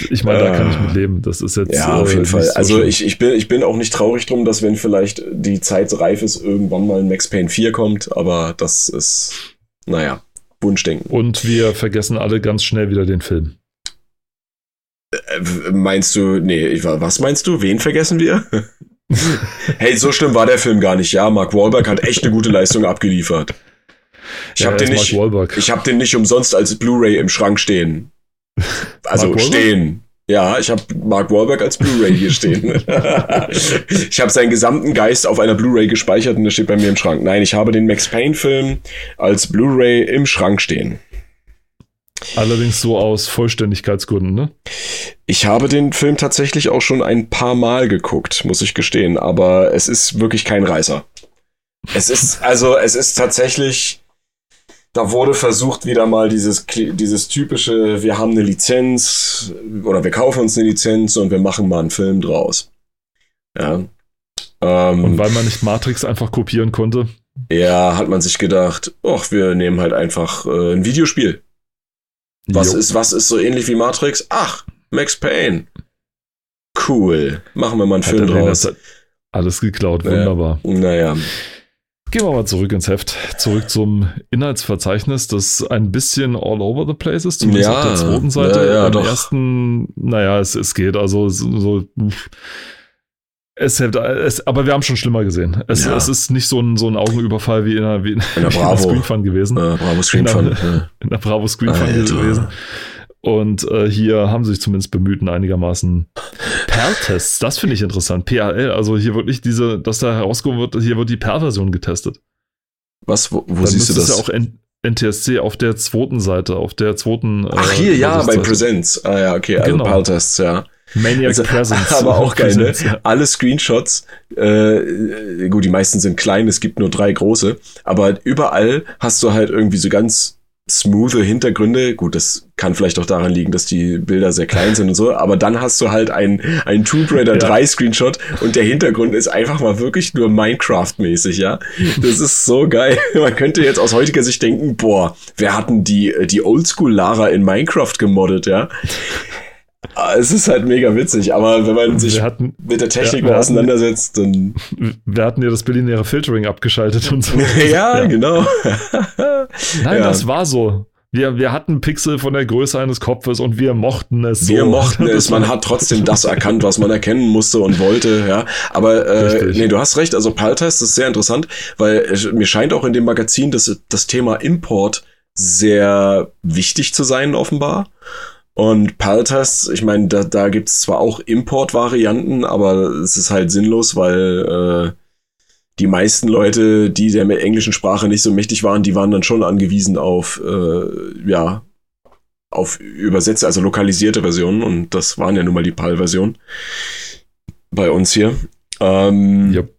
Ich meine, da kann ich mit leben. Das ist jetzt. Ja, auf jeden äh, Fall. So also ich, ich, bin, ich bin auch nicht traurig drum, dass wenn vielleicht die Zeit reif ist, irgendwann mal ein Max Payne 4 kommt, aber das ist, naja, Wunschdenken. Und wir vergessen alle ganz schnell wieder den Film. Äh, meinst du, nee, was meinst du? Wen vergessen wir? hey, so schlimm war der Film gar nicht. Ja, Mark Wahlberg hat echt eine gute Leistung abgeliefert. Ich ja, habe den, nicht, ich hab den nicht umsonst als Blu-ray im Schrank stehen. Also stehen. Ja, ich habe Mark Wahlberg als Blu-ray hier stehen. ich habe seinen gesamten Geist auf einer Blu-ray gespeichert und der steht bei mir im Schrank. Nein, ich habe den Max Payne-Film als Blu-ray im Schrank stehen. Allerdings so aus Vollständigkeitsgründen, ne? Ich habe den Film tatsächlich auch schon ein paar Mal geguckt, muss ich gestehen, aber es ist wirklich kein Reißer. Es ist, also, es ist tatsächlich, da wurde versucht, wieder mal dieses, dieses typische, wir haben eine Lizenz oder wir kaufen uns eine Lizenz und wir machen mal einen Film draus. Ja. Ähm, und weil man nicht Matrix einfach kopieren konnte? Ja, hat man sich gedacht, ach, wir nehmen halt einfach äh, ein Videospiel. Was ist, was ist so ähnlich wie Matrix? Ach, Max Payne. Cool. Machen wir mal einen Film Lena draus. Alles geklaut, wunderbar. Naja. Gehen wir mal zurück ins Heft, zurück zum Inhaltsverzeichnis, das ein bisschen all over the place ist, zumindest Ja, auf der zweiten Seite. ja, ja, Am doch. ersten, naja, es, es geht, also so, so es, hält- es, aber wir haben schon schlimmer gesehen. Es, Ja. es ist nicht so ein, so ein Augenüberfall wie in einer, wie in, In der Bravo. Screen Fun gewesen, Äh, Bravo Screen. Fun. Ja. in der Bravo Screen Fun gewesen. Und äh, hier haben sie sich zumindest bemüht, einen einigermaßen Perl-Tests. Das finde ich interessant. PRL, also hier wirklich diese, dass da herausgekommen wird, hier wird die Perl-Version getestet. Was, wo, wo Dann siehst du es das? ja auch N NTSC auf der zweiten Seite, auf der zweiten. Ach, äh, hier, ja, bei. Presents. Ah, ja, okay, also Genau. Paltests, ja. Maniac Also, Presence. aber auch geil, ne? Ja. Alle Screenshots, äh, gut, die meisten sind klein, es gibt nur drei große, aber überall hast du halt irgendwie so ganz smoothe Hintergründe. Gut, das kann vielleicht auch daran liegen, dass die Bilder sehr klein sind und so, aber dann hast du halt ein, ein Tomb Raider Ja. 3 Screenshot und der Hintergrund ist einfach mal wirklich nur Minecraft-mäßig, ja. Das ist so geil. Man könnte jetzt aus heutiger Sicht denken, boah, wer hatten die, die Oldschool-Lara in Minecraft gemoddet, ja? Ah, Es ist halt mega witzig, aber wenn man sich hatten, mit der Technik Ja, mal auseinandersetzt, dann. wir hatten ja das binäre Filtering abgeschaltet und so. ja, genau. Nein, Ja. das war so. Wir, wir hatten Pixel von der Größe eines Kopfes und wir mochten es so. Wir mochten es, man hat trotzdem das erkannt, was man erkennen musste und wollte, ja. Aber äh, Richtig. nee, du hast recht, also Paltest ist sehr interessant, weil mir scheint auch in dem Magazin das, das Thema Import sehr wichtig zu sein, offenbar. Und Paltest, ich meine, da, da gibt es zwar auch Import-Varianten, aber es ist halt sinnlos, weil äh, die meisten Leute, die der englischen Sprache nicht so mächtig waren, die waren dann schon angewiesen auf, äh, ja, auf übersetzte, also lokalisierte Versionen und das waren ja nun mal die PAL-Versionen bei uns hier. Ähm, Yep.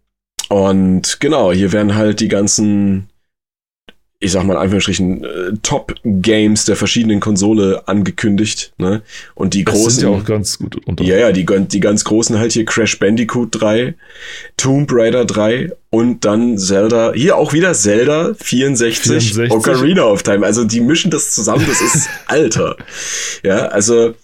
Und genau, hier werden halt die ganzen, ich sag mal in Anführungsstrichen, äh, Top-Games der verschiedenen Konsole angekündigt. Ne? Und die Das großen. sind ja auch ganz gut unter. Ja, ja, die, die ganz großen halt hier Crash Bandicoot 3, Tomb Raider 3 und dann Zelda, hier auch wieder Zelda 64, 64. Ocarina of Time. Also die mischen das zusammen, das ist Alter. Ja, also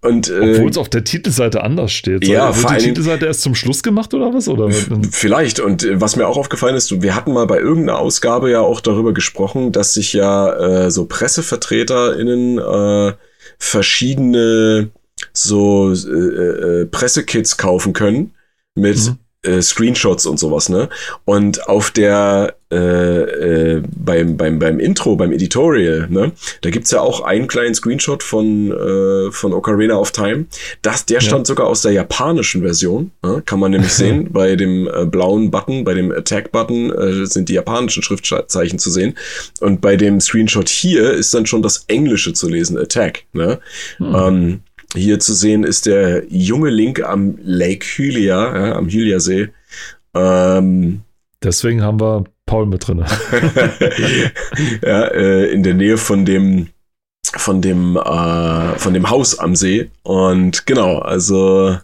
und äh, Obwohl es auf der Titelseite anders steht. Ja, Wird die Titelseite erst zum Schluss gemacht oder was? Oder? Vielleicht. Und äh, was mir auch aufgefallen ist, wir hatten mal bei irgendeiner Ausgabe ja auch darüber gesprochen, dass sich ja äh, so PressevertreterInnen äh, verschiedene so äh, äh, Pressekits kaufen können mit Mhm. Äh, Screenshots und sowas, ne? Und auf der äh, äh, beim, beim, beim Intro, beim Editorial, ne, da gibt's ja auch einen kleinen Screenshot von, äh, von Ocarina of Time. Das, der Ja. stammt sogar aus der japanischen Version. Ne? Kann man nämlich sehen. Bei dem äh, blauen Button, bei dem Attack-Button äh, sind die japanischen Schriftzeichen zu sehen. Und bei dem Screenshot hier ist dann schon das Englische zu lesen, Attack. Ne? Hm. Ähm, hier zu sehen ist der junge Link am Lake Hylia, ja, am Hylia-See. Ähm, Deswegen haben wir Paul mit drin. ja, äh, in der Nähe von dem von dem äh, von dem Haus am See und genau, also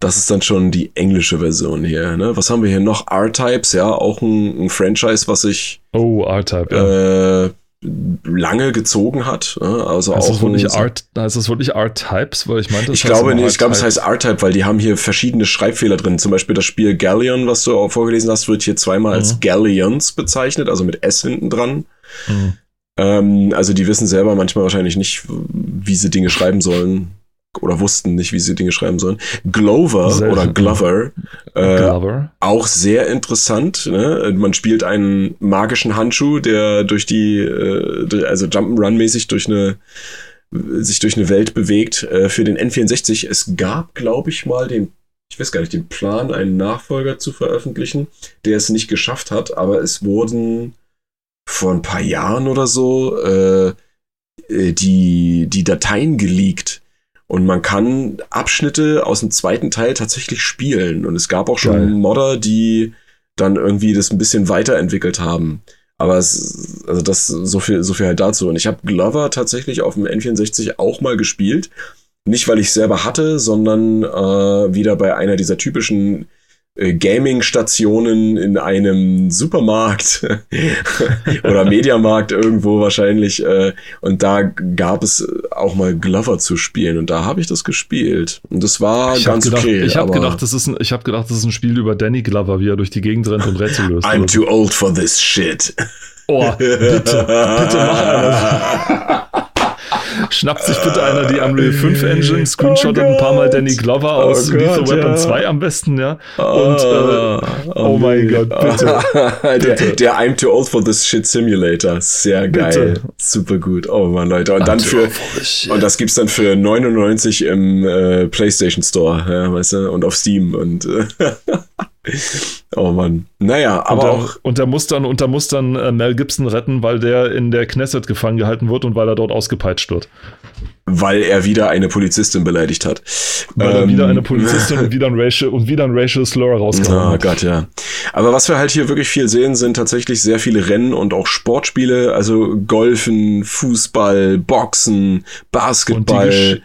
das ist dann schon die englische Version hier. Ne? Was haben wir hier noch? R-Types, ja, auch ein, ein Franchise, was sich Oh, R-Type, ja. Lange gezogen hat. Also heißt, auch das wirklich ein- Art, heißt das wirklich R-Types? Weil ich meinte, das Ich glaube, nee, ich glaube, es heißt R-Type, weil die haben hier verschiedene Schreibfehler drin. Zum Beispiel das Spiel Galleon, was du auch vorgelesen hast, wird hier zweimal als Mhm. Galleons bezeichnet, also mit S hinten dran. Hm. Ähm, also die wissen selber manchmal wahrscheinlich nicht, wie sie Dinge schreiben sollen. Oder wussten nicht, wie sie Dinge schreiben sollen. Glover Selten. oder Glover, äh, Glover. auch sehr interessant. Ne? Man spielt einen magischen Handschuh, der durch die, äh, also Jump'n'Run-mäßig durch eine sich durch eine Welt bewegt äh, für den N64. Es gab, glaube ich, mal den, ich weiß gar nicht, den Plan, einen Nachfolger zu veröffentlichen, der es nicht geschafft hat, aber es wurden vor ein paar Jahren oder so äh, äh, die, die Dateien geleakt. Und man kann Abschnitte aus dem zweiten Teil tatsächlich spielen. Und es gab auch schon Geil. Modder, die dann irgendwie das ein bisschen weiterentwickelt haben. Aber es, also das, so viel, so viel halt dazu. Und ich habe Glover tatsächlich auf dem N64 auch mal gespielt. Nicht, weil ich selber hatte, sondern äh, wieder bei einer dieser typischen Gaming-Stationen in einem Supermarkt oder Mediamarkt irgendwo wahrscheinlich. Äh, und da gab es auch mal Glover zu spielen und da habe ich das gespielt. Und das war Ich ganz habe gedacht, okay. ich hab aber gedacht, das ist ein, ich habe gedacht, das ist ein Spiel über Danny Glover, wie er durch die Gegend rennt und Rätsel löst. I'm too old for this shit. Oh, bitte, bitte mach einer. Schnappt sich bitte einer die Unreal 5 Engine, screenshottet ein paar Mal Danny Glover aus Oh Gott, Lethal Weapon ja. 2 am besten, ja. Und äh, oh mein nee. Gott, bitte. der, der I'm too old for this shit Simulator. Sehr geil. Bitte. Super gut. Oh Mann, Leute. Und dann I'm too für, und das gibt's dann für 99 im äh, PlayStation Store, ja, weißt du, und auf Steam und, äh, oh Mann. Naja, Und aber er, auch, und er muss dann, und er muss dann äh, Mel Gibson retten, weil der in der Knesset gefangen gehalten wird und weil er dort ausgepeitscht wird. Weil er wieder eine Polizistin beleidigt hat. Weil er Ähm, wieder eine Polizistin und wieder ein Racial, und wieder ein Racial Slur rausgehauen Oh hat. Gott, ja. Aber was wir halt hier wirklich viel sehen, sind tatsächlich sehr viele Rennen und auch Sportspiele, also Golfen, Fußball, Boxen, Basketball.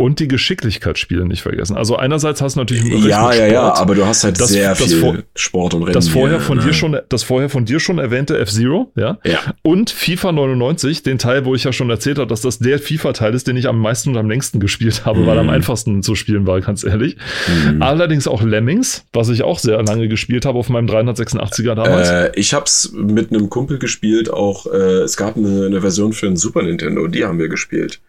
Und die Geschicklichkeitsspiele nicht vergessen. Also einerseits hast du natürlich einen Ja, ja, ja, Sport. aber du hast halt Das- sehr das viel Sport und Rennen. das vorher von ne? dir schon, das vorher von dir schon erwähnte F-Zero, ja, Ja. und FIFA 99, den Teil, wo ich ja schon erzählt habe, dass das der FIFA-Teil ist, den ich am meisten und am längsten gespielt habe, weil er am Mhm. einfachsten zu spielen war, ganz ehrlich. Mhm. Allerdings auch Lemmings, was ich auch sehr lange gespielt habe auf meinem 386er damals. Äh, ich hab's mit einem Kumpel gespielt, auch äh, es gab eine, eine Version für ein Super Nintendo, die haben wir gespielt.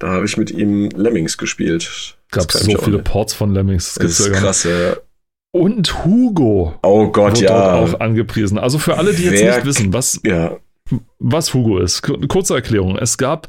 Da habe ich mit ihm Lemmings gespielt. Das Gab so viele nicht. Ports von Lemmings. Das ja ist krass, ja. Und Hugo Oh Gott, wurde ja. dort auch angepriesen. Also für alle, die jetzt Wer- nicht wissen, was, Ja, was Hugo ist. Kur- Kurze Erklärung. Es gab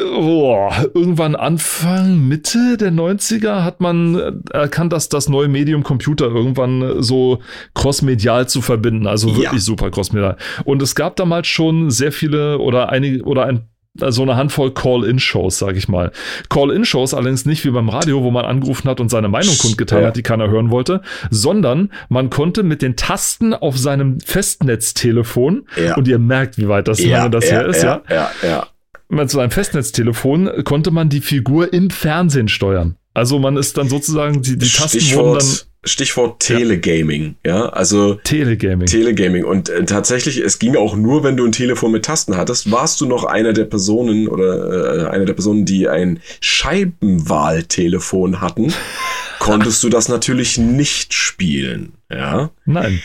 oh, irgendwann Anfang, Mitte der 90er hat man erkannt, dass das neue Medium Computer irgendwann so crossmedial zu verbinden, also Ja. wirklich super crossmedial. Und es gab damals schon sehr viele oder einige oder ein so eine Handvoll Call-In-Shows, sag ich mal. Call-In-Shows allerdings nicht wie beim Radio, wo man angerufen hat und seine Meinung kundgetan Ja. hat, die keiner hören wollte, sondern man konnte mit den Tasten auf seinem Festnetztelefon, ja. und ihr merkt, wie weit das, lange das her ist, ja, ja, ja. mit so einem Festnetztelefon konnte man die Figur im Fernsehen steuern. Also man ist dann sozusagen, die, die Tasten wurden Stichwort, dann Stichwort Telegaming, ja, also Telegaming. Telegaming und äh, tatsächlich, es ging auch nur, wenn du ein Telefon mit Tasten hattest, warst du noch einer der Personen oder äh, einer der Personen, die ein Scheibenwahltelefon hatten, konntest du das natürlich nicht spielen, ja. Nein.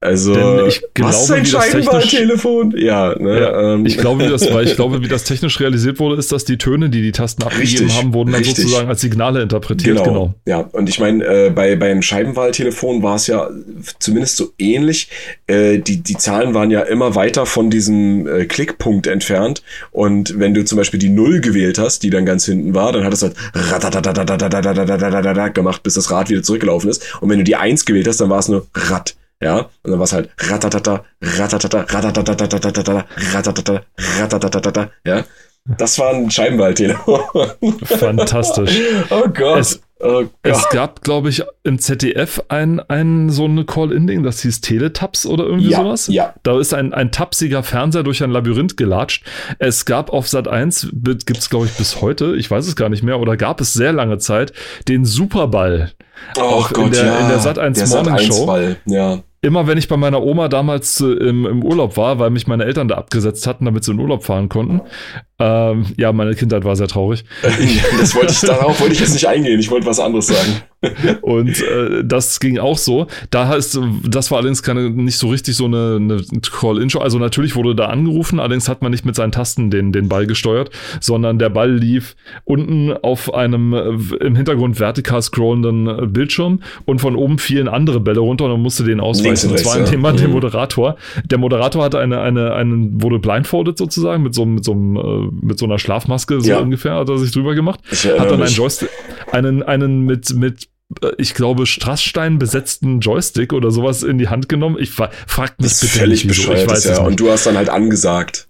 Also, ich glaube, was ist ein Scheinbar-Telefon? Ja, ne, ja ähm. ich glaube, wie das, weil ich glaube, wie das technisch realisiert wurde, ist, dass die Töne, die die Tasten abgegeben haben, wurden dann richtig. sozusagen als Signale interpretiert. Genau. genau. Ja, und ich meine, äh, bei beim Scheibenwahltelefon war es ja zumindest so ähnlich. Äh, die die Zahlen waren ja immer weiter von diesem äh, Klickpunkt entfernt. Und wenn du zum Beispiel die Null gewählt hast, die dann ganz hinten war, dann hat es halt gemacht, bis das Rad wieder zurückgelaufen ist. Und wenn du die Eins gewählt hast, dann war es nur Rad. Ja, und dann war es halt ratatata, ratatata, ratatatatatata, ratatata, ratatatata, ja. Das war ein Scheibenwahltelefon. Fantastisch. Oh Gott. Es- oh Es Gott. gab, glaube ich, im ZDF ein, ein so eine Call-In-Ding, das hieß Teletabs oder irgendwie Ja, sowas. ja. Da ist ein, ein tapsiger Fernseher durch ein Labyrinth gelatscht. Es gab auf Sat 1, gibt es, glaube ich, bis heute, ich weiß es gar nicht mehr, oder gab es sehr lange Zeit, den Superball. Oh Auch in der- in der Sat.1 der Morning Sat.1 Show. Ja. Immer wenn ich bei meiner Oma damals äh, im, im Urlaub war, weil mich meine Eltern da abgesetzt hatten, damit sie in Urlaub fahren konnten. Ähm, ja, meine Kindheit war sehr traurig. das wollte ich, darauf wollte ich jetzt nicht eingehen. Ich wollte was anderes sagen. Und äh, das ging auch so. Da heißt, das war allerdings keine, nicht so richtig so eine, eine Call-In-Show. Also natürlich wurde da angerufen, allerdings hat man nicht mit seinen Tasten den, den Ball gesteuert, sondern der Ball lief unten auf einem äh, im Hintergrund vertikal scrollenden äh, Bildschirm und von oben fielen andere Bälle runter und man musste den Links ausweichen. und Das war rechts, ein ja. Thema, der Mhm. Moderator. Der Moderator hatte eine, eine, einen, wurde blindfolded sozusagen mit so, einem- mit so, einem, äh, mit so einer Schlafmaske, so Ja. ungefähr, hat er sich drüber gemacht hat dann einen. Joystick, einen, einen mit, mit, äh, ich glaube, Strassstein besetzten Joystick oder sowas in die Hand genommen. Ich fra- frag mich das ist bitte völlig nicht, wieso. Ich weiß ja. Und du hast dann halt angesagt.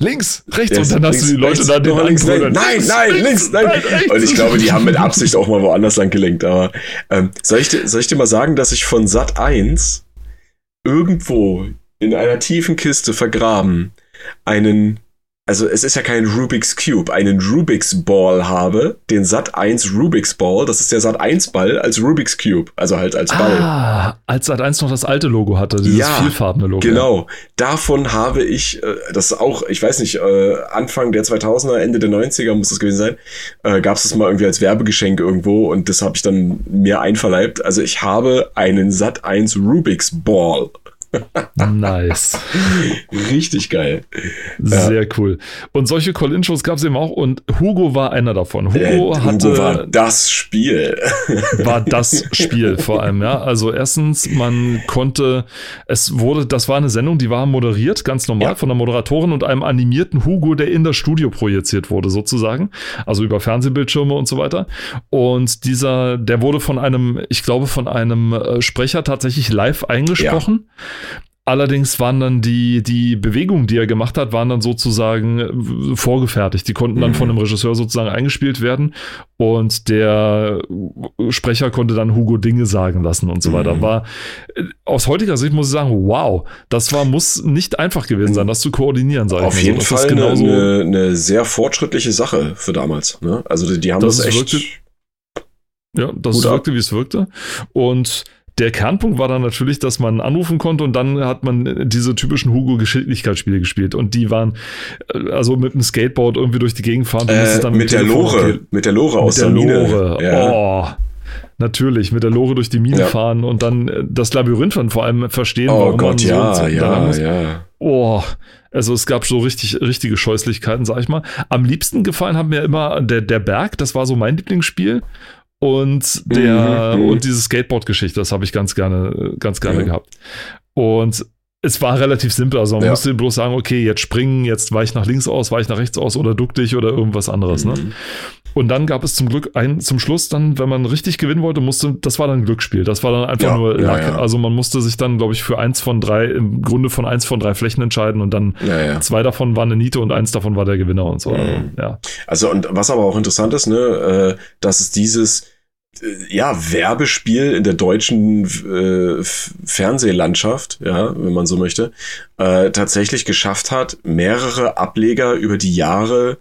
Links, rechts Der und dann ist hast du die Leute da den links, nein, nein, nein, links, nein. rechts. Und ich glaube, die haben mit Absicht auch mal woanders lang gelenkt. Aber ähm, soll, ich, dir- soll ich dir mal sagen, dass ich von Sat 1 irgendwo in einer tiefen Kiste vergraben einen also es ist ja kein Rubik's Cube, einen Rubik's Ball habe, den Sat 1 Rubik's Ball, das ist der Sat 1 Ball als Rubik's Cube, also halt als Ball. Ah, als Sat 1 noch das alte Logo hatte, dieses Ja, vielfarbene Logo. Genau, davon habe ich, äh, das ist auch, ich weiß nicht, äh, Anfang der 2000er, Ende der 90er muss das gewesen sein, äh, gab es das mal irgendwie als Werbegeschenk irgendwo und das habe ich dann mir einverleibt. Also ich habe einen Sat 1 Rubik's Ball. Nice. Richtig geil. Sehr cool. Und solche Call-In-Shows gab es eben auch und Hugo war einer davon. Hugo Äh, Hugo hatte war das Spiel. war das Spiel vor allem, ja. Also erstens, man konnte, es wurde, das war eine Sendung, die war moderiert, ganz normal Ja. von der Moderatorin und einem animierten Hugo, der in das Studio projiziert wurde, sozusagen. Also über Fernsehbildschirme und so weiter. Und dieser, der wurde von einem, ich glaube, von einem äh, Sprecher tatsächlich live eingesprochen. Allerdings waren dann die, die Bewegungen, die er gemacht hat, waren dann sozusagen äh, vorgefertigt. Die konnten dann Mhm. von dem Regisseur sozusagen eingespielt werden und der Sprecher konnte dann Hugo Dinge sagen lassen und so weiter. Mhm. War äh, aus heutiger Sicht muss ich sagen, wow, das war muss nicht einfach gewesen sein, das zu koordinieren, sag ich Auf mal jeden so. Fall ist eine, eine, eine sehr fortschrittliche Sache für damals. Ne? Also die, die haben Das das, echt. wirklich- Ja, das ab. wirkte, wie es wirkte. Und der Kernpunkt war dann natürlich, dass man anrufen konnte und dann hat man diese typischen Hugo-Geschicklichkeitsspiele gespielt. Und die waren äh, also mit dem Skateboard irgendwie durch die Gegend fahren. Äh, dann mit der Lore, mit der Lore aus mit der der Mine. Lore. Ja. Oh. Natürlich, mit der Lore durch die Mine Ja. fahren und dann äh, das Labyrinth dann vor allem verstehen, Oh Gott, so ja, so ja, ja. Oh, also es gab so richtig, richtige Scheußlichkeiten, sag ich mal. Am liebsten gefallen hat mir immer der, der Berg, das war so mein Lieblingsspiel. Und der, Mhm, mhm. und diese Skateboard-Geschichte, das habe ich ganz gerne, ganz gerne Ja. gehabt. Und es war relativ simpel, also man Ja. musste bloß sagen, okay, jetzt springen, jetzt weich nach links aus, weich nach rechts aus oder duck dich oder irgendwas anderes, ne? Und dann gab es zum Glück ein, zum Schluss dann, wenn man richtig gewinnen wollte, musste, das war dann ein Glücksspiel. Das war dann einfach Ja, nur ja, Luck. ja. Also man musste sich dann, glaube ich, für eins von drei, im Grunde von eins von drei Flächen entscheiden und dann zwei davon waren eine Niete und eins davon war der Gewinner und so. Also, Mhm. ja. Also und was aber auch interessant ist, ne, äh, dass es dieses äh, ja Werbespiel in der deutschen äh, Fernsehlandschaft, ja, wenn man so möchte, äh, tatsächlich geschafft hat, mehrere Ableger über die Jahre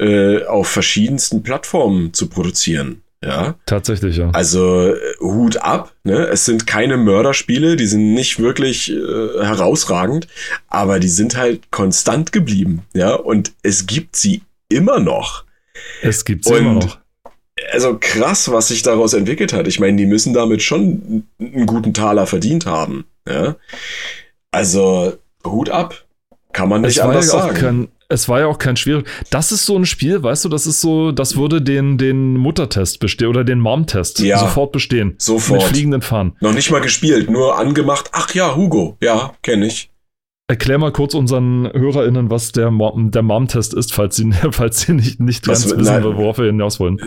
äh, auf verschiedensten Plattformen zu produzieren. Ja, Tatsächlich, ja. also äh, Hut ab, ne? Es sind keine Mörderspiele, die sind nicht wirklich äh, herausragend, aber die sind halt konstant geblieben, ja, und es gibt sie immer noch. Es gibt Und- immer noch. Also krass, was sich daraus entwickelt hat. Ich meine, die müssen damit schon einen guten Taler verdient haben, ja. Also Hut ab, kann man nicht Es anders sagen. kein, es war ja auch kein schwierig. Das ist so ein Spiel, weißt du, das ist so, das würde den, den Muttertest bestehen oder den Mom-Test Ja. sofort bestehen. Sofort. Mit fliegenden Fahnen. Noch nicht mal gespielt, nur angemacht. Ach ja, Hugo, ja, kenne ich. Erklär mal kurz unseren HörerInnen, was der, Mom, der Mom-Test ist, falls sie, falls sie nicht, nicht Was- ganz wissen, nein. worauf wir hinaus wollen.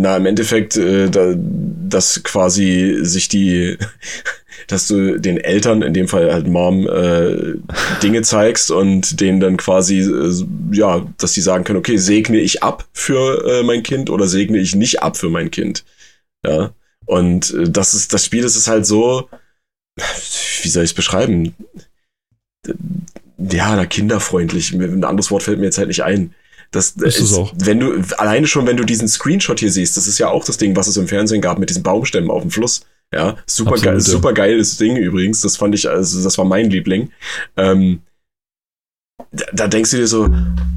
Na, im Endeffekt, äh, da, dass quasi sich die, dass du den Eltern, in dem Fall halt Mom, äh, Dinge zeigst und denen dann quasi, äh, ja, dass die sagen können, okay, segne ich ab für äh, mein Kind oder segne ich nicht ab für mein Kind. Ja. Und äh, das ist, das Spiel, das ist halt so, wie soll ich es beschreiben? Ja, na, kinderfreundlich. Ein anderes Wort fällt mir jetzt halt nicht ein. Das Ist es auch. Wenn du, alleine schon, wenn du diesen Screenshot hier siehst, das ist ja auch das Ding, was es im Fernsehen gab mit diesen Baumstämmen auf dem Fluss. Ja, super Absolut, geil, super geiles Ding übrigens. Das fand ich, also das war mein Liebling. Ähm, da, da denkst du dir so,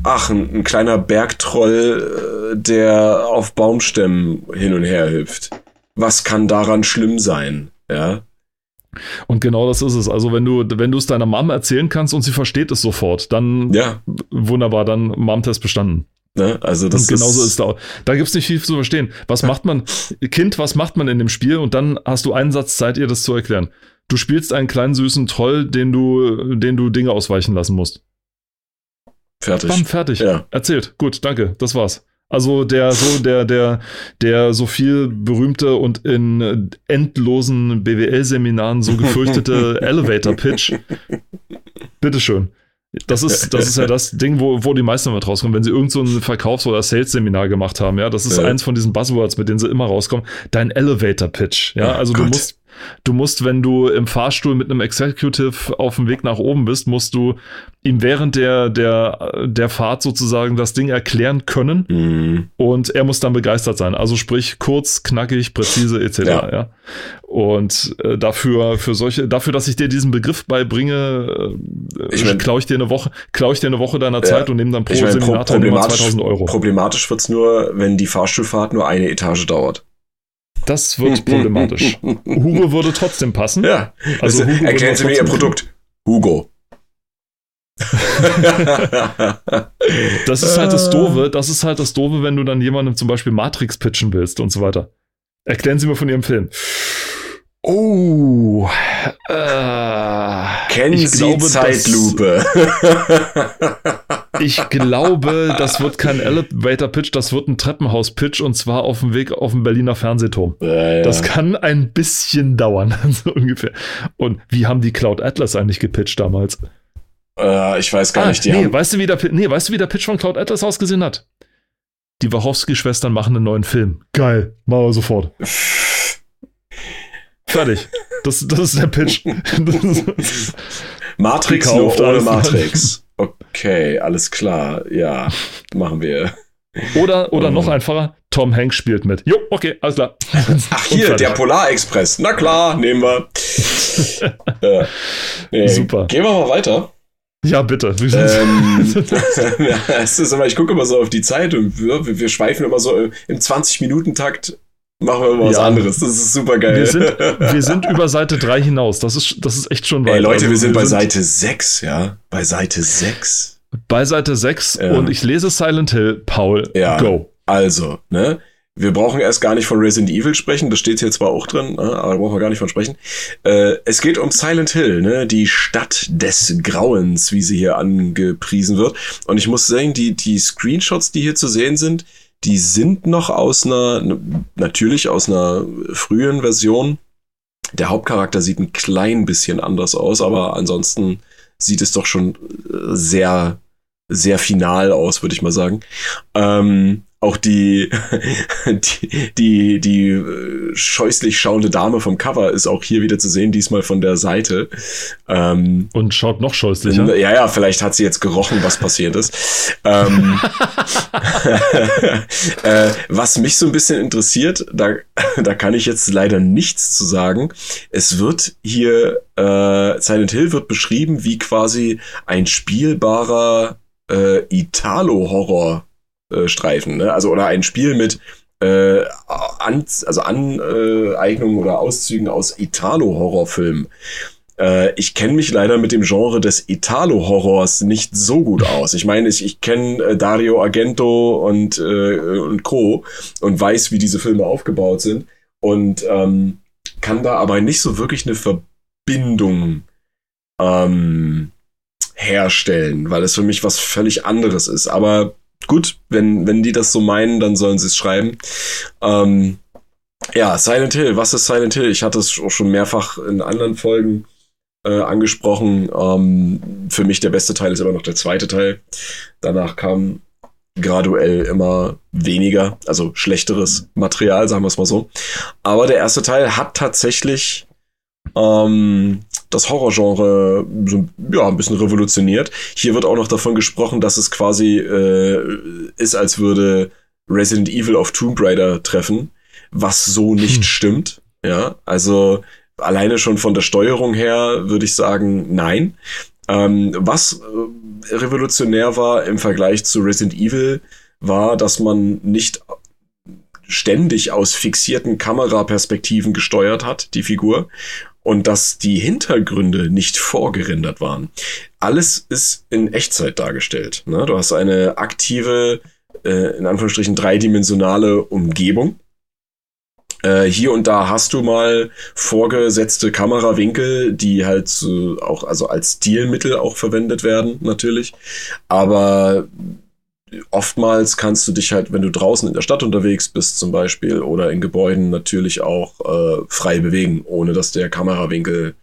ach, ein, ein kleiner Bergtroll, äh, der auf Baumstämmen hin und her hüpft. Was kann daran schlimm sein? Ja, Und genau das ist es. Also, wenn du, wenn du es deiner Mom erzählen kannst und sie versteht es sofort, dann ja, wunderbar, dann Mom-Test bestanden. ne? Also das und genauso ist, da auch. Da gibt es nicht viel zu verstehen. Was macht man, Kind, was macht man in dem Spiel? Und dann hast du einen Satz Zeit, ihr das zu erklären. Du spielst einen kleinen süßen Troll, den du, den du Dinge ausweichen lassen musst. fertig. Bam, fertig. Ja. Erzählt. Gut, danke. Das war's. Also der so der der der so viel berühmte und in endlosen BWL-Seminaren so gefürchtete Elevator Pitch. Bitteschön. Das ist, das ist ja das Ding, wo, wo die meisten immer rauskommen, wenn sie irgend so ein Verkaufs- oder Sales-Seminar gemacht haben, ja. Das ist Ja. eins von diesen Buzzwords, mit denen sie immer rauskommen. Dein Elevator Pitch, ja. Oh also du Gott. musst, Du musst, wenn du im Fahrstuhl mit einem Executive auf dem Weg nach oben bist, musst du ihm während der, der, der Fahrt sozusagen das Ding erklären können. Mhm. Und er muss dann begeistert sein. Also sprich kurz, knackig, präzise etc. Ja. ja. Und äh, dafür, für solche, dafür, dass ich dir diesen Begriff beibringe, äh, ich mein, klaue ich dir eine Woche, klaue ich dir eine Woche deiner ja, Zeit und nehme dann pro ich mein, Seminar pro, 2000 Euro. Problematisch wird's nur, wenn die Fahrstuhlfahrt nur eine Etage dauert. Das wird problematisch. Hugo würde trotzdem passen. Ja. Also Hugo erklären Sie mir Ihr Produkt. Hugo. das ist halt das Doofe, das ist halt das Doofe, wenn du dann jemandem zum Beispiel Matrix pitchen willst und so weiter. Erklären Sie mir von Ihrem Film. Oh, äh, kennen Sie glaube, Zeitlupe? ich glaube, das wird kein Elevator Pitch, das wird ein Treppenhaus Pitch und zwar auf dem Weg auf den Berliner Fernsehturm. Ja, ja. Das kann ein bisschen dauern, so ungefähr. Und wie haben die Cloud Atlas eigentlich gepitcht damals? Äh, ich weiß gar ah, nicht. Die nee, haben... weißt du, wie der, nee, weißt du, wie der Pitch von Cloud Atlas ausgesehen hat? Die Wachowski-Schwestern machen einen neuen Film. Geil, machen wir sofort. Fertig. Das, das ist der Pitch. Matrix nur ohne Matrix. Okay, alles klar. Ja, machen wir. Oder, oder oh. noch einfacher, Tom Hanks spielt mit. Jo, okay, alles klar. Ach hier, der Polarexpress. Na klar, nehmen wir. ja. nee, Super. Gehen wir mal weiter. Ja, bitte. Ähm, es ist immer, ich gucke immer so auf die Zeit und wir, wir schweifen immer so im 20-Minuten-Takt Machen wir mal was ja. anderes. Das ist super geil. Wir sind, wir sind über Seite 3 hinaus. Das ist, das ist echt schon weit. Ey, Leute, also, wir sind wir bei sind Seite 6, ja. Bei Seite 6. Bei Seite 6 ja. und ich lese Silent Hill. Paul, ja. go. Also, ne? Wir brauchen erst gar nicht von Resident Evil sprechen, das steht hier zwar auch drin, ne? aber da brauchen wir gar nicht von sprechen. Äh, es geht um Silent Hill, ne? die Stadt des Grauens, wie sie hier angepriesen wird. Und ich muss sagen, die, die Screenshots, die hier zu sehen sind, die sind noch aus einer, natürlich aus einer frühen Version. Der Hauptcharakter sieht ein klein bisschen anders aus, aber ansonsten sieht es doch schon äh, sehr, sehr final aus, würde ich mal sagen. Ähm, auch die, die, die, die äh, scheußlich schauende Dame vom Cover ist auch hier wieder zu sehen, diesmal von der Seite. Ähm, Und schaut noch scheußlicher. Ja, ja, vielleicht hat sie jetzt gerochen, was passiert ist. ähm, äh, was mich so ein bisschen interessiert, da, da kann ich jetzt leider nichts zu sagen. Es wird hier, äh, Silent Hill wird beschrieben wie quasi ein spielbarer äh, Italo-Horror äh, Streifen, ne? Also oder ein Spiel mit äh, an, also Aneignungen oder Auszügen aus Italo-Horrorfilmen. Äh, ich kenne mich leider mit dem Genre des Italo-Horrors nicht so gut aus. Ich meine, ich, ich kenne äh, Dario Argento und, äh, und Co. und weiß, wie diese Filme aufgebaut sind und ähm, kann da aber nicht so wirklich eine Verbindung ähm, herstellen, weil es für mich was völlig anderes ist. Aber gut, wenn, wenn die das so meinen, dann sollen sie es schreiben. Ähm, ja, Silent Hill, was ist Silent Hill? Ich hatte es auch schon mehrfach in anderen Folgen äh, angesprochen. Ähm, für mich der beste Teil ist immer noch der zweite Teil. Danach kam graduell immer weniger, also schlechteres Material, sagen wir es mal so. Aber der erste Teil hat tatsächlich ähm, das Horrorgenre so, ja, ein bisschen revolutioniert. Hier wird auch noch davon gesprochen, dass es quasi äh, ist, als würde Resident Evil auf Tomb Raider treffen, was so nicht hm. stimmt. Ja, also alleine schon von der Steuerung her würde ich sagen, nein. Ähm, was äh, revolutionär war im Vergleich zu Resident Evil, war, dass man nicht ständig aus fixierten Kameraperspektiven gesteuert hat, die Figur, und dass die Hintergründe nicht vorgerendert waren. Alles ist in Echtzeit dargestellt. Ne? Du hast eine aktive, äh, in Anführungsstrichen dreidimensionale Umgebung. Äh, hier und da hast du mal vorgesetzte Kamerawinkel, die halt auch also als Stilmittel auch verwendet werden, natürlich. Aber oftmals kannst du dich halt, wenn du draußen in der Stadt unterwegs bist zum Beispiel oder in Gebäuden natürlich auch äh, frei bewegen, ohne dass der Kamerawinkel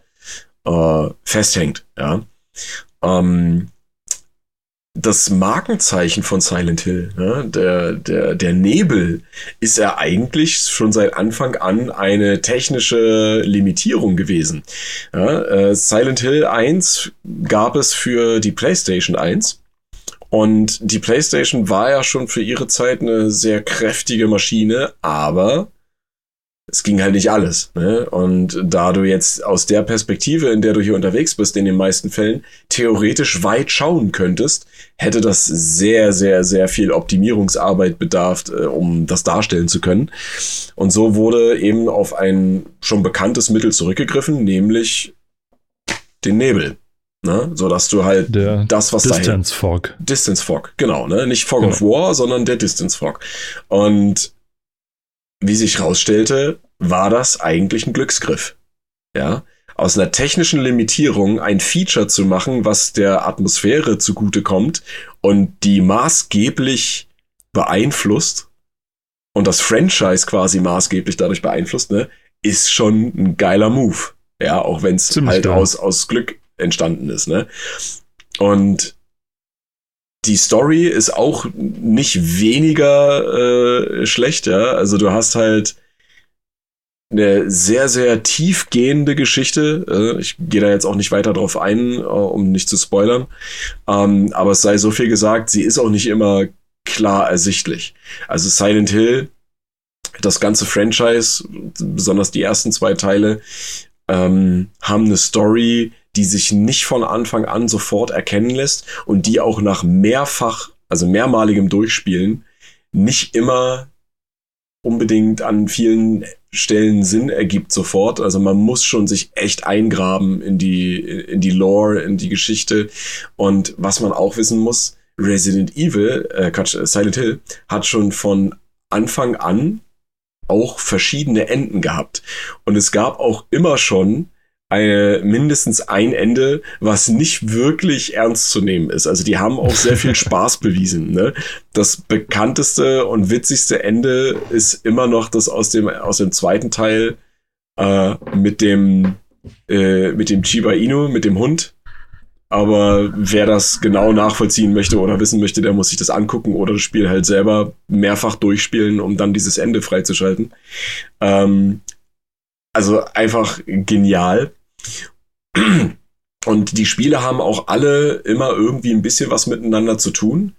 äh, festhängt. Ja. Ähm, das Markenzeichen von Silent Hill, ne? der, der, der Nebel, ist ja eigentlich schon seit Anfang an eine technische Limitierung gewesen. Ja, äh, Silent Hill 1 gab es für die PlayStation 1. Und die PlayStation war ja schon für ihre Zeit eine sehr kräftige Maschine, aber es ging halt nicht alles. Ne? Und da du jetzt aus der Perspektive, in der du hier unterwegs bist, in den meisten Fällen, theoretisch weit schauen könntest, hätte das sehr, sehr, sehr viel Optimierungsarbeit bedarf, äh, um das darstellen zu können. Und so wurde eben auf ein schon bekanntes Mittel zurückgegriffen, nämlich den Nebel. Ne? So dass du halt der das, was Distance dahin, Fog. Distance Fog, genau, ne? Nicht Fog genau. of War, sondern der Distance Fog. Und wie sich rausstellte, war das eigentlich ein Glücksgriff. Ja, aus einer technischen Limitierung ein Feature zu machen, was der Atmosphäre zugutekommt und die maßgeblich beeinflusst und das Franchise quasi maßgeblich dadurch beeinflusst, ne, ist schon ein geiler Move. Ja, auch wenn es halt aus, aus Glück entstanden ist, ne? Und die Story ist auch nicht weniger äh, schlecht, ja. Also du hast halt eine sehr, sehr tiefgehende Geschichte. Äh, ich gehe da jetzt auch nicht weiter drauf ein, äh, um nicht zu spoilern. Ähm, aber es sei so viel gesagt, sie ist auch nicht immer klar ersichtlich. Also Silent Hill, das ganze Franchise, besonders die ersten zwei Teile, ähm, haben eine Story, die sich nicht von Anfang an sofort erkennen lässt und die auch nach mehrfach, also mehrmaligem Durchspielen nicht immer unbedingt an vielen Stellen Sinn ergibt sofort. Also man muss schon sich echt eingraben in die, in die Lore, in die Geschichte. Und was man auch wissen muss, Resident Evil, äh, Quatsch, Silent Hill, hat schon von Anfang an auch verschiedene Enden gehabt. Und es gab auch immer schon eine, mindestens ein Ende, was nicht wirklich ernst zu nehmen ist. Also die haben auch sehr viel Spaß bewiesen. Ne? Das bekannteste und witzigste Ende ist immer noch das aus dem, aus dem zweiten Teil äh, mit dem äh, mit dem Chiba Inu, mit dem Hund. Aber wer das genau nachvollziehen möchte oder wissen möchte, der muss sich das angucken oder das Spiel halt selber mehrfach durchspielen, um dann dieses Ende freizuschalten. Ähm, also einfach genial. Und die Spiele haben auch alle immer irgendwie ein bisschen was miteinander zu tun.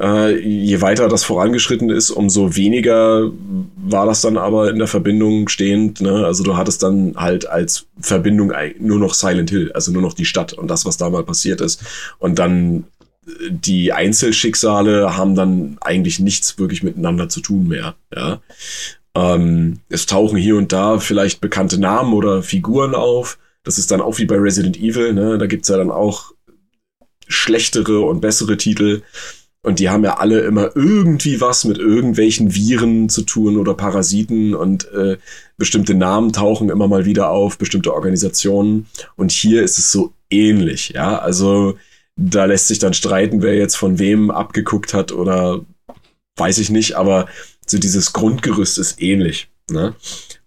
Äh, je weiter das vorangeschritten ist, umso weniger war das dann aber in der Verbindung stehend. Ne? Also du hattest dann halt als Verbindung nur noch Silent Hill, also nur noch die Stadt und das, was da mal passiert ist. Und dann äh, die Einzelschicksale haben dann eigentlich nichts wirklich miteinander zu tun mehr. Ja? Ähm, es tauchen hier und da vielleicht bekannte Namen oder Figuren auf das ist dann auch wie bei Resident Evil, ne? Da gibt's ja dann auch schlechtere und bessere Titel. Und die haben ja alle immer irgendwie was mit irgendwelchen Viren zu tun oder Parasiten und äh, bestimmte Namen tauchen immer mal wieder auf, bestimmte Organisationen. Und hier ist es so ähnlich, ja. Also da lässt sich dann streiten, wer jetzt von wem abgeguckt hat oder weiß ich nicht, aber so dieses Grundgerüst ist ähnlich. Ne?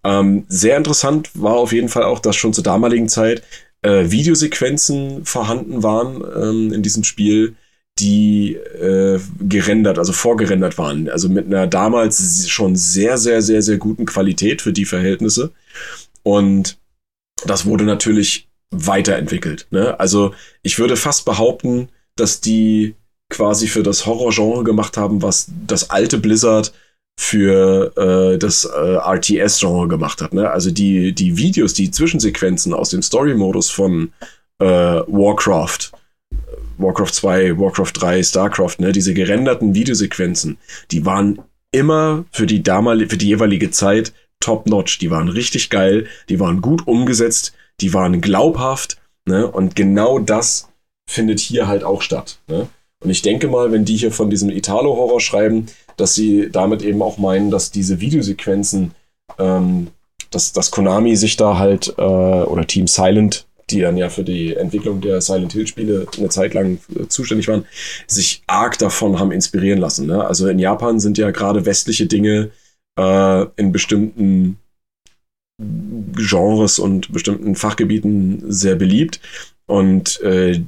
Ähm, sehr interessant war auf jeden Fall auch, dass schon zur damaligen Zeit äh, Videosequenzen vorhanden waren ähm, in diesem Spiel, die äh, gerendert, also vorgerendert waren. Also mit einer damals schon sehr, sehr, sehr, sehr guten Qualität für die Verhältnisse. Und das wurde natürlich weiterentwickelt. Ne? Also ich würde fast behaupten, dass die quasi für das Horrorgenre gemacht haben, was das alte Blizzard für äh, das äh, RTS-Genre gemacht hat. Ne? Also die, die Videos, die Zwischensequenzen aus dem Story-Modus von äh, Warcraft, Warcraft 2, Warcraft 3, StarCraft, ne? diese gerenderten Videosequenzen, die waren immer für die damalige, für die jeweilige Zeit top-notch. Die waren richtig geil, die waren gut umgesetzt, die waren glaubhaft, ne? Und genau das findet hier halt auch statt. Ne? Und ich denke mal, wenn die hier von diesem Italo-Horror schreiben, dass sie damit eben auch meinen, dass diese Videosequenzen, ähm, dass, dass Konami sich da halt, äh, oder Team Silent, die dann ja für die Entwicklung der Silent Hill-Spiele eine Zeit lang äh, zuständig waren, sich arg davon haben inspirieren lassen. Ne? Also in Japan sind ja gerade westliche Dinge äh, in bestimmten Genres und bestimmten Fachgebieten sehr beliebt. Und äh,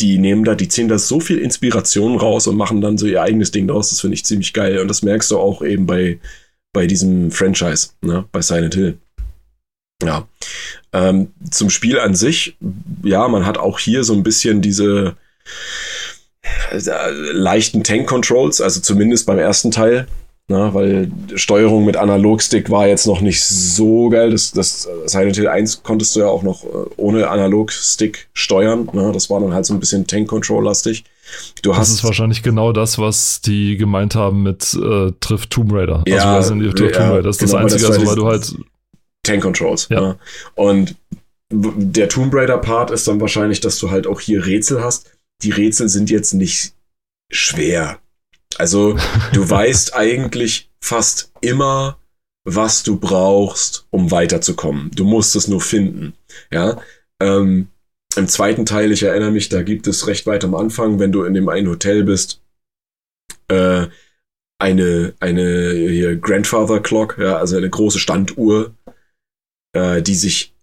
die nehmen da, die ziehen da so viel Inspiration raus und machen dann so ihr eigenes Ding draus. Das finde ich ziemlich geil. Und das merkst du auch eben bei, bei diesem Franchise, ne, bei Silent Hill. Ja. Ähm, zum Spiel an sich, ja, man hat auch hier so ein bisschen diese äh, leichten Tank-Controls, also zumindest beim ersten Teil. Na, weil Steuerung mit Analogstick war jetzt noch nicht so geil. Das, das Silent Hill 1 konntest du ja auch noch äh, ohne Analogstick steuern. Na, das war dann halt so ein bisschen Tank-Control-lastig. Du das hast ist wahrscheinlich genau das, was die gemeint haben mit äh, Triff Tomb Raider. Also ja, also Resident Evil ja, Tomb Raider. Das ist genau, das Einzige, also, weil du halt Tank Controls. Ja. ja. Und der Tomb Raider Part ist dann wahrscheinlich, dass du halt auch hier Rätsel hast. Die Rätsel sind jetzt nicht schwer. Also du weißt eigentlich fast immer, was du brauchst, um weiterzukommen. Du musst es nur finden. Ja. Ähm, Im zweiten Teil, ich erinnere mich, da gibt es recht weit am Anfang, wenn du in dem einen Hotel bist, äh, eine, eine hier Grandfather Clock, ja, also eine große Standuhr, äh, die sich,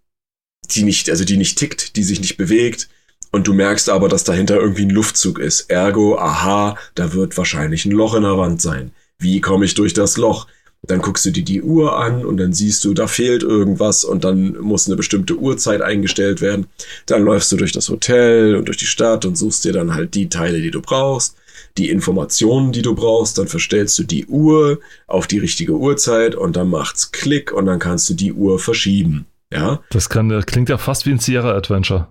die nicht, also die nicht tickt, die sich nicht bewegt, und du merkst aber, dass dahinter irgendwie ein Luftzug ist. Ergo, aha, da wird wahrscheinlich ein Loch in der Wand sein. Wie komme ich durch das Loch? Dann guckst du dir die Uhr an und dann siehst du, da fehlt irgendwas und dann muss eine bestimmte Uhrzeit eingestellt werden. Dann läufst du durch das Hotel und durch die Stadt und suchst dir dann halt die Teile, die du brauchst, die Informationen, die du brauchst. Dann verstellst du die Uhr auf die richtige Uhrzeit und dann macht's Klick und dann kannst du die Uhr verschieben. Ja. Das kann, das klingt ja fast wie ein Sierra Adventure.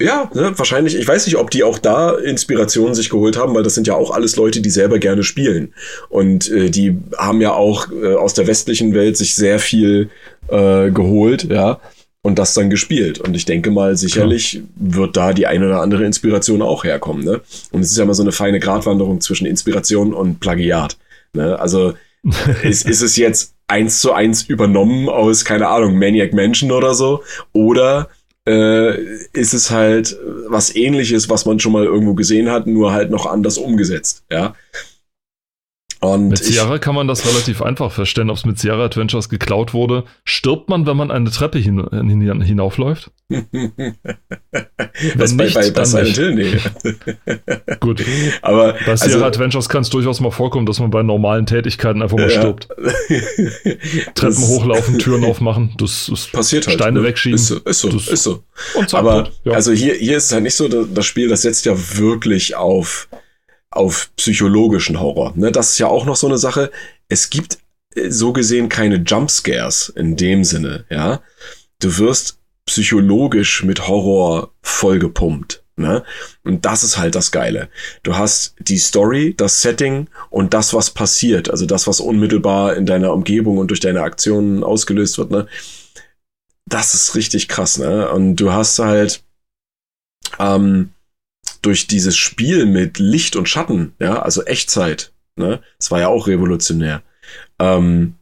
Ja, ne, wahrscheinlich. Ich weiß nicht, ob die auch da Inspirationen sich geholt haben, weil das sind ja auch alles Leute, die selber gerne spielen. Und äh, die haben ja auch äh, aus der westlichen Welt sich sehr viel äh, geholt, ja, und das dann gespielt. Und ich denke mal, sicherlich ja. wird da die eine oder andere Inspiration auch herkommen. Ne? Und es ist ja immer so eine feine Gratwanderung zwischen Inspiration und Plagiat. Ne? Also ist, ist es jetzt eins zu eins übernommen aus, keine Ahnung, Maniac Mansion oder so? Oder äh, ist es halt was ähnliches, was man schon mal irgendwo gesehen hat, nur halt noch anders umgesetzt, ja. Und mit Sierra kann man das relativ einfach feststellen, ob es mit Sierra Adventures geklaut wurde. Stirbt man, wenn man eine Treppe hin, hin, hinaufläuft? das bei, nicht, bei, bei Silent Hill, nee. Gut. Aber bei Sierra also, Adventures kann es durchaus mal vorkommen, dass man bei normalen Tätigkeiten einfach mal ja. stirbt. Treppen das, hochlaufen, Türen aufmachen, das ist passiert halt. Steine ne? wegschieben. Ist so, ist so. ist so. Aber ja. also hier, hier ist es halt nicht so, das Spiel, das setzt ja wirklich auf auf psychologischen Horror. Ne, das ist ja auch noch so eine Sache. Es gibt äh, so gesehen keine Jumpscares in dem Sinne, ja. Du wirst psychologisch mit Horror vollgepumpt. Ne? Und das ist halt das Geile. Du hast die Story, das Setting und das, was passiert, also das, was unmittelbar in deiner Umgebung und durch deine Aktionen ausgelöst wird, ne? Das ist richtig krass, ne? Und du hast halt ähm, durch dieses Spiel mit Licht und Schatten, ja, also Echtzeit, ne, das war ja auch revolutionär, ähm,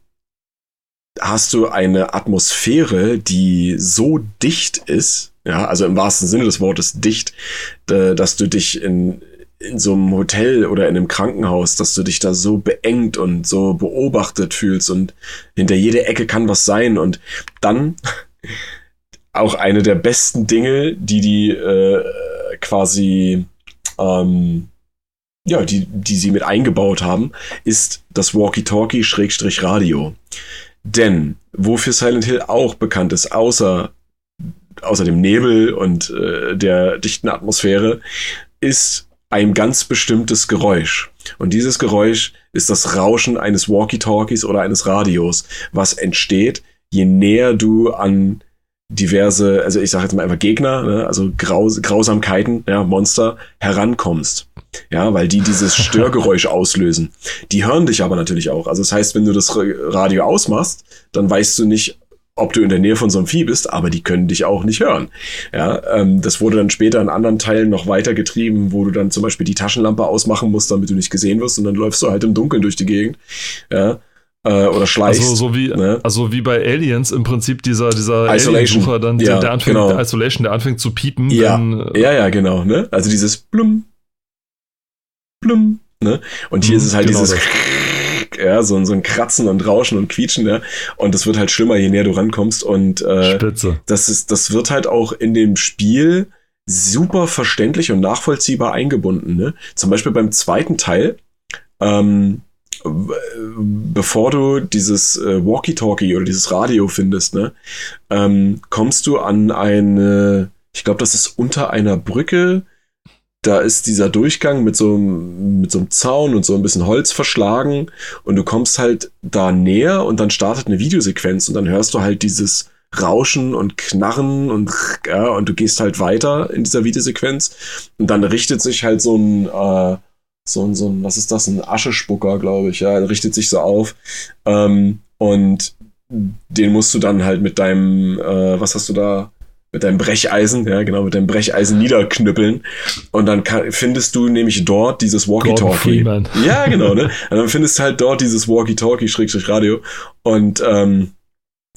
hast du eine Atmosphäre, die so dicht ist, ja, also im wahrsten Sinne des Wortes dicht, dass du dich in, in so einem Hotel oder in einem Krankenhaus, dass du dich da so beengt und so beobachtet fühlst und hinter jeder Ecke kann was sein und dann auch eine der besten Dinge, die die äh, quasi ähm, ja, die, die sie mit eingebaut haben, ist das Walkie-Talkie-Radio. Denn wofür Silent Hill auch bekannt ist, außer, außer dem Nebel und äh, der dichten Atmosphäre, ist ein ganz bestimmtes Geräusch. Und dieses Geräusch ist das Rauschen eines Walkie-Talkies oder eines Radios, was entsteht, je näher du an diverse, also ich sage jetzt mal einfach Gegner, ne, also Graus Grausamkeiten, ja, Monster, herankommst. Ja, weil die dieses Störgeräusch auslösen. Die hören dich aber natürlich auch. Also das heißt, wenn du das Radio ausmachst, dann weißt du nicht, ob du in der Nähe von so einem Vieh bist, aber die können dich auch nicht hören. Ja, ähm, das wurde dann später in anderen Teilen noch weitergetrieben, wo du dann zum Beispiel die Taschenlampe ausmachen musst, damit du nicht gesehen wirst und dann läufst du halt im Dunkeln durch die Gegend. Ja, äh, oder schleichst. Also so wie, ne? also wie bei Aliens im Prinzip dieser, dieser Isolation. dann, ja, der, anfängt, genau. der Isolation, der anfängt zu piepen. Ja, wenn, äh, ja, ja, genau. Ne? Also dieses Blum, Blum. Ne? Und hier mhm, ist es halt genau dieses ja, so, so ein Kratzen und Rauschen und Quietschen, ja. Und das wird halt schlimmer, je näher du rankommst. Und äh, Spitze. das ist, das wird halt auch in dem Spiel super verständlich und nachvollziehbar eingebunden. Ne? Zum Beispiel beim zweiten Teil, ähm, bevor du dieses äh, Walkie-Talkie oder dieses Radio findest, ne, ähm, kommst du an eine, ich glaube, das ist unter einer Brücke. Da ist dieser Durchgang mit so, mit so einem Zaun und so ein bisschen Holz verschlagen und du kommst halt da näher und dann startet eine Videosequenz und dann hörst du halt dieses Rauschen und Knarren und ja, und du gehst halt weiter in dieser Videosequenz und dann richtet sich halt so ein äh, so ein, so ein, was ist das, ein Aschespucker, glaube ich, ja, er richtet sich so auf ähm, und den musst du dann halt mit deinem, äh, was hast du da, mit deinem Brecheisen, ja genau, mit deinem Brecheisen niederknüppeln und dann kann, findest du nämlich dort dieses Walkie-Talkie. Ja, genau, ne? Und dann findest du halt dort dieses Walkie-Talkie, Schrägstrich Radio und ähm,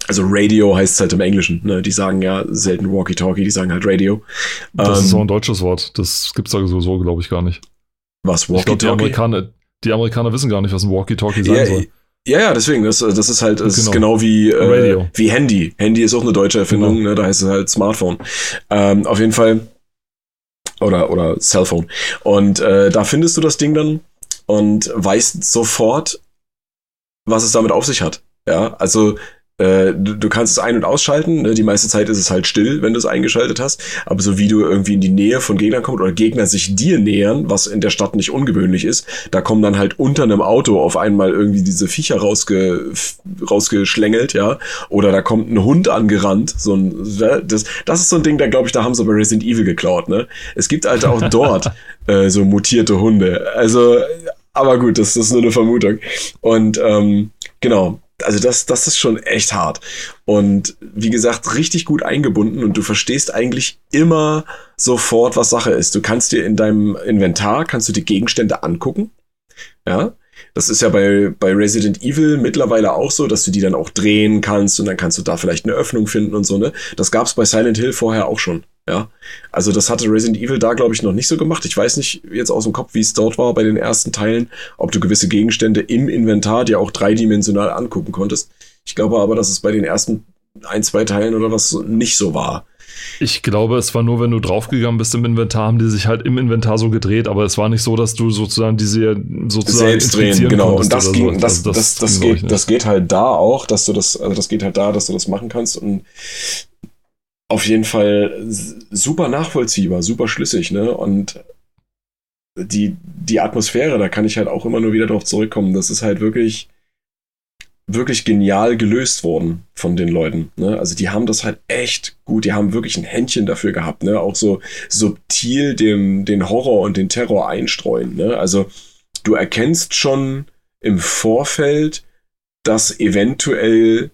also Radio heißt es halt im Englischen, ne? Die sagen ja selten Walkie-Talkie, die sagen halt Radio. Das ähm, ist so ein deutsches Wort. Das gibt's da sowieso, glaube ich, gar nicht. Was, Walkie-Talkie? Die Amerikaner, die Amerikaner wissen gar nicht, was ein Walkie-Talkie sein ja, soll. Ja, ja, deswegen, das, das ist halt, das genau. ist genau wie, äh, wie Handy. Handy ist auch eine deutsche Erfindung, genau. ne, da heißt es halt Smartphone. Ähm, auf jeden Fall, oder, oder Cellphone. Und äh, da findest du das Ding dann und weißt sofort, was es damit auf sich hat. Ja, also äh, du, du, kannst es ein- und ausschalten. Ne? Die meiste Zeit ist es halt still, wenn du es eingeschaltet hast. Aber so wie du irgendwie in die Nähe von Gegnern kommst oder Gegner sich dir nähern, was in der Stadt nicht ungewöhnlich ist, da kommen dann halt unter einem Auto auf einmal irgendwie diese Viecher rausge, rausgeschlängelt, ja. Oder da kommt ein Hund angerannt. So ein, das, das ist so ein Ding, da glaube ich, da haben sie bei Resident Evil geklaut, ne? Es gibt halt auch dort äh, so mutierte Hunde. Also, aber gut, das, das ist nur eine Vermutung. Und ähm, genau, also das, das ist schon echt hart. Und wie gesagt, richtig gut eingebunden und du verstehst eigentlich immer sofort, was Sache ist. Du kannst dir in deinem Inventar, kannst du die Gegenstände angucken. Ja. Das ist ja bei, bei Resident Evil mittlerweile auch so, dass du die dann auch drehen kannst und dann kannst du da vielleicht eine Öffnung finden und so, ne? Das gab's bei Silent Hill vorher auch schon. Ja, also das hatte Resident Evil da, glaube ich, noch nicht so gemacht. Ich weiß nicht jetzt aus dem Kopf, wie es dort war bei den ersten Teilen, ob du gewisse Gegenstände im Inventar dir auch dreidimensional angucken konntest. Ich glaube aber, dass es bei den ersten ein, zwei Teilen oder was nicht so war. Ich glaube, es war nur, wenn du draufgegangen bist im Inventar, haben die sich halt im Inventar so gedreht, aber es war nicht so, dass du sozusagen diese sozusagen selbst drehen, genau. Und das ging, so. das, also das, das, das, geht, das geht halt da auch, dass du das, also das geht halt da, dass du das machen kannst und auf jeden Fall super nachvollziehbar, super schlüssig, ne? Und die, die Atmosphäre, da kann ich halt auch immer nur wieder drauf zurückkommen. Das ist halt wirklich, wirklich genial gelöst worden von den Leuten. Ne? Also die haben das halt echt gut, die haben wirklich ein Händchen dafür gehabt, ne? Auch so subtil den, den Horror und den Terror einstreuen. Ne? Also du erkennst schon im Vorfeld, dass eventuell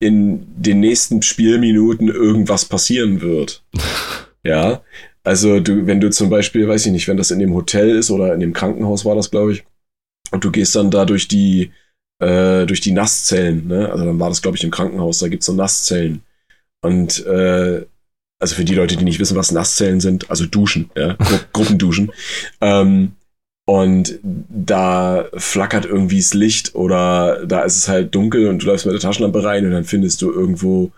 in den nächsten Spielminuten irgendwas passieren wird. ja. Also du, wenn du zum Beispiel, weiß ich nicht, wenn das in dem Hotel ist oder in dem Krankenhaus war das, glaube ich, und du gehst dann da durch die, äh, durch die Nasszellen, ne? Also dann war das, glaube ich, im Krankenhaus, da gibt's so Nasszellen. Und äh, also für die Leute, die nicht wissen, was Nasszellen sind, also Duschen, ja, Gru Gruppenduschen. Ähm, und da flackert irgendwie das Licht oder da ist es halt dunkel und du läufst mit der Taschenlampe rein und dann findest du irgendwo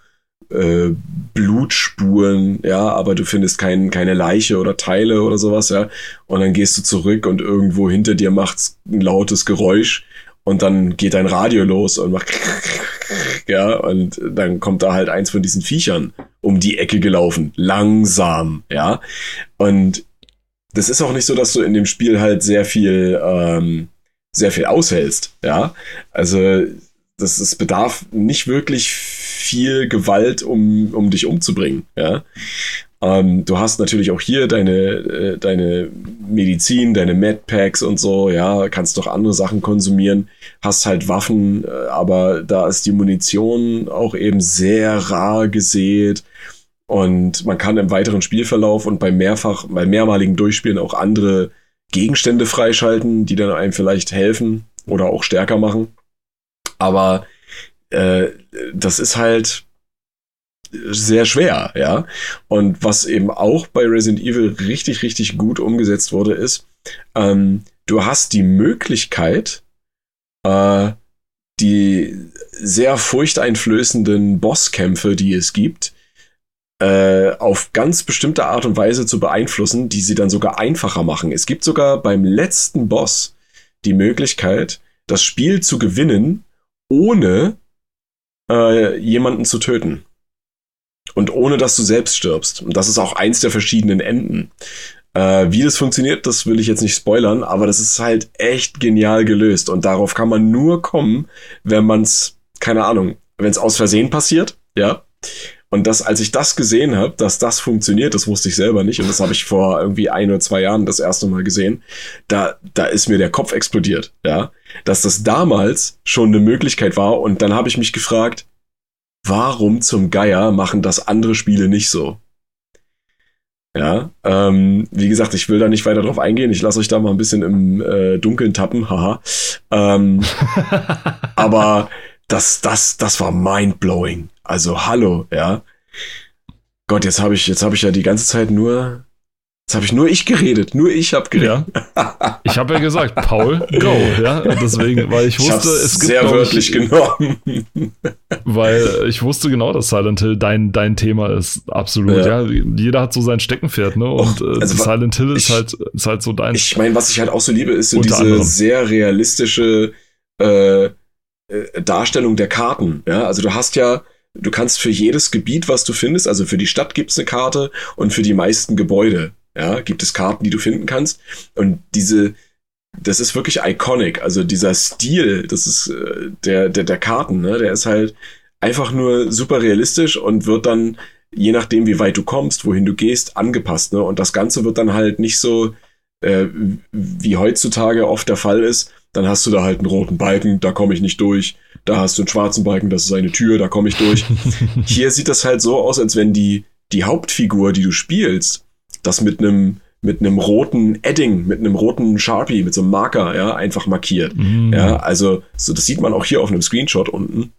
äh, Blutspuren, ja, aber du findest kein, keine Leiche oder Teile oder sowas, ja. Und dann gehst du zurück und irgendwo hinter dir macht's ein lautes Geräusch und dann geht dein Radio los und macht ja, und dann kommt da halt eins von diesen Viechern um die Ecke gelaufen, langsam, ja. Und das ist auch nicht so, dass du in dem Spiel halt sehr viel, ähm, sehr viel aushältst, ja. Also, das, es bedarf nicht wirklich viel Gewalt, um, um dich umzubringen, ja. Ähm, du hast natürlich auch hier deine, äh, deine Medizin, deine Medpacks und so, ja, kannst doch andere Sachen konsumieren, hast halt Waffen, äh, aber da ist die Munition auch eben sehr rar gesät und man kann im weiteren Spielverlauf und beim mehrfach, bei mehrmaligen Durchspielen auch andere Gegenstände freischalten, die dann einem vielleicht helfen oder auch stärker machen. Aber äh, das ist halt sehr schwer, ja. Und was eben auch bei Resident Evil richtig, richtig gut umgesetzt wurde, ist, ähm, du hast die Möglichkeit, äh, die sehr furchteinflößenden Bosskämpfe, die es gibt, äh, auf ganz bestimmte Art und Weise zu beeinflussen, die sie dann sogar einfacher machen. Es gibt sogar beim letzten Boss die Möglichkeit, das Spiel zu gewinnen, ohne äh, jemanden zu töten. Und ohne dass du selbst stirbst. Und das ist auch eins der verschiedenen Enden. Äh, wie das funktioniert, das will ich jetzt nicht spoilern, aber das ist halt echt genial gelöst. Und darauf kann man nur kommen, wenn man es, keine Ahnung, wenn es aus Versehen passiert, ja. Und das, als ich das gesehen habe, dass das funktioniert, das wusste ich selber nicht. Und das habe ich vor irgendwie ein oder zwei Jahren das erste Mal gesehen. Da, da ist mir der Kopf explodiert, ja. Dass das damals schon eine Möglichkeit war. Und dann habe ich mich gefragt, warum zum Geier machen das andere Spiele nicht so? Ja, ähm, wie gesagt, ich will da nicht weiter drauf eingehen. Ich lasse euch da mal ein bisschen im äh, Dunkeln tappen, haha. Ähm, aber das, das, das war mindblowing. Also hallo, ja. Gott, jetzt habe ich, jetzt habe ich ja die ganze Zeit nur Jetzt habe ich nur ich geredet, nur ich habe geredet. Ja. Ich habe ja gesagt, Paul, go, ja, deswegen, weil ich wusste, ich es gibt sehr wörtlich ich, genommen, weil ich wusste genau, dass Silent Hill dein dein Thema ist, absolut. Ja, ja jeder hat so sein Steckenpferd, ne? Und Och, also, Silent Hill ist halt ist halt so dein. Ich meine, was ich halt auch so liebe, ist so diese anderem. sehr realistische äh, äh, Darstellung der Karten. Ja, also du hast ja Du kannst für jedes Gebiet, was du findest, also für die Stadt gibt's eine Karte und für die meisten Gebäude ja, gibt es Karten, die du finden kannst. Und diese, das ist wirklich iconic. Also dieser Stil, das ist äh, der, der, der Karten, ne, der ist halt einfach nur super realistisch und wird dann, je nachdem, wie weit du kommst, wohin du gehst, angepasst. Ne? Und das Ganze wird dann halt nicht so, äh, wie heutzutage oft der Fall ist. Dann hast du da halt einen roten Balken, da komme ich nicht durch. Da hast du einen schwarzen Balken, das ist eine Tür, da komme ich durch. Hier sieht das halt so aus, als wenn die, die Hauptfigur, die du spielst, das mit einem mit einem roten Edding, mit einem roten Sharpie, mit so einem Marker, ja, einfach markiert. Mm. Ja, also so, das sieht man auch hier auf einem Screenshot unten.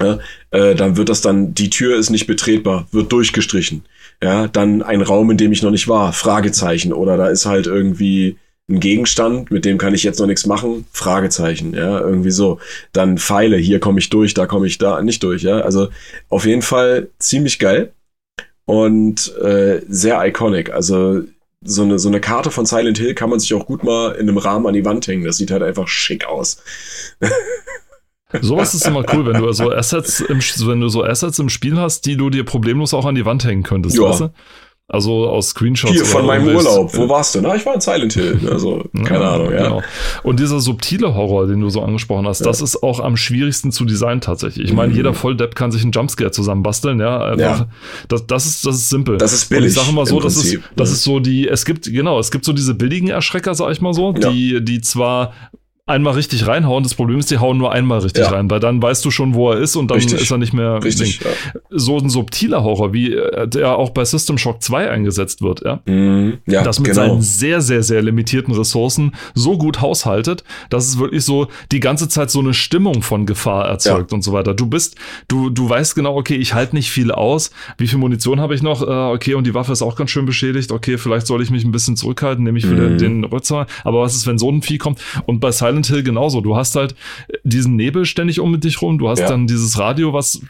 Ja, äh, dann wird das dann, die Tür ist nicht betretbar, wird durchgestrichen. Ja, dann ein Raum, in dem ich noch nicht war, Fragezeichen. Oder da ist halt irgendwie ein Gegenstand, mit dem kann ich jetzt noch nichts machen, Fragezeichen, ja, irgendwie so. Dann Pfeile, hier komme ich durch, da komme ich da nicht durch, ja. Also auf jeden Fall ziemlich geil und äh, sehr iconic. Also so eine, so eine Karte von Silent Hill kann man sich auch gut mal in einem Rahmen an die Wand hängen. Das sieht halt einfach schick aus. Sowas ist immer cool, wenn du so Assets im, wenn du so Assets im Spiel hast, die du dir problemlos auch an die Wand hängen könntest, ja. weißt du? Also aus Screenshots. Hier von meinem Urlaub. Wo warst du? Na, ich war in Silent Hill. Also, keine ja, Ahnung, ja. Genau. Und dieser subtile Horror, den du so angesprochen hast, ja. das ist auch am schwierigsten zu designen tatsächlich. Ich meine, mhm. jeder Volldepp kann sich einen Jumpscare zusammenbasteln, ja. Einfach, ja. Das, das, ist, das ist simpel. Das ist billig. Und ich sage mal so, das ist, das ist so die, es gibt, genau, es gibt so diese billigen Erschrecker, sag ich mal so, die, die zwar einmal richtig reinhauen. Das Problem ist, die hauen nur einmal richtig ja. rein, weil dann weißt du schon, wo er ist und dann richtig. ist er nicht mehr. Richtig. Ja. So ein subtiler Horror, wie äh, der auch bei System Shock 2 eingesetzt wird, ja. Mm, ja das mit genau. seinen sehr, sehr, sehr limitierten Ressourcen so gut haushaltet, dass es wirklich so die ganze Zeit so eine Stimmung von Gefahr erzeugt ja. und so weiter. Du bist, du, du weißt genau, okay, ich halte nicht viel aus. Wie viel Munition habe ich noch? Äh, okay, und die Waffe ist auch ganz schön beschädigt. Okay, vielleicht soll ich mich ein bisschen zurückhalten, nehme ich wieder mm. den Rützer. Aber was ist, wenn so ein Vieh kommt? Und bei Silent Silent Hill genauso. Du hast halt diesen Nebel ständig um dich rum. Du hast ja. dann dieses Radio, was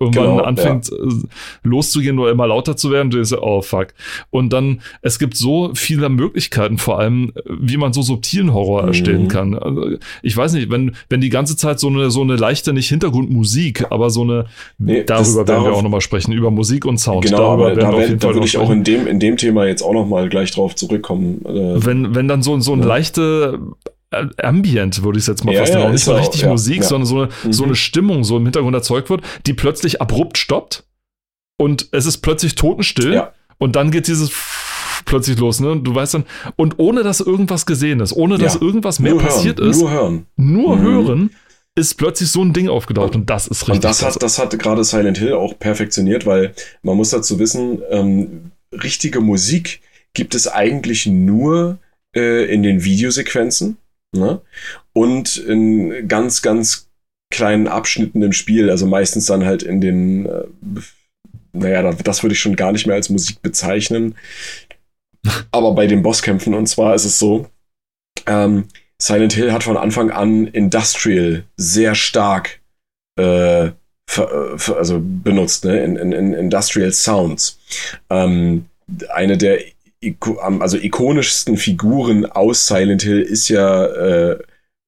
irgendwann genau, anfängt ja. Äh, loszugehen oder immer lauter zu werden, du denkst, oh fuck. Und dann, es gibt so viele Möglichkeiten, vor allem, wie man so subtilen Horror mhm. erstellen kann. Also, ich weiß nicht, wenn, wenn die ganze Zeit so eine, so eine leichte, nicht Hintergrundmusik, aber so eine, nee, darüber werden wir auch nochmal sprechen, über Musik und Sound. Genau, darüber aber da, werden, da würde ich auch in dem, in dem Thema jetzt auch nochmal gleich drauf zurückkommen. Äh, wenn, wenn dann so, so eine ja. leichte äh, Ambient, würde ich es jetzt mal ja, fast ja, nennen. Nicht so richtig auch, Musik, ja, sondern so eine, mhm. so eine Stimmung so im Hintergrund erzeugt wird, die plötzlich abrupt stoppt und es ist plötzlich totenstill und dann geht dieses plötzlich los, ne? Und du weißt dann, und ohne dass irgendwas gesehen ist, ohne dass irgendwas mehr nur passiert hören, ist, nur hören, nur mhm. hören, ist plötzlich so ein Ding aufgetaucht und das ist richtig. Und das hat, das hat gerade Silent Hill auch perfektioniert, weil man muss dazu wissen, ähm, richtige Musik gibt es eigentlich nur äh, in den Videosequenzen Ne? Und in ganz, ganz kleinen Abschnitten im Spiel, also meistens dann halt in den, äh, naja, das würde ich schon gar nicht mehr als Musik bezeichnen. Aber bei den Bosskämpfen, und zwar ist es so, ähm, Silent Hill hat von Anfang an Industrial sehr stark äh, also benutzt, ne? In, in, in Industrial Sounds. Ähm, eine der also ikonischsten Figuren aus Silent Hill ist ja äh,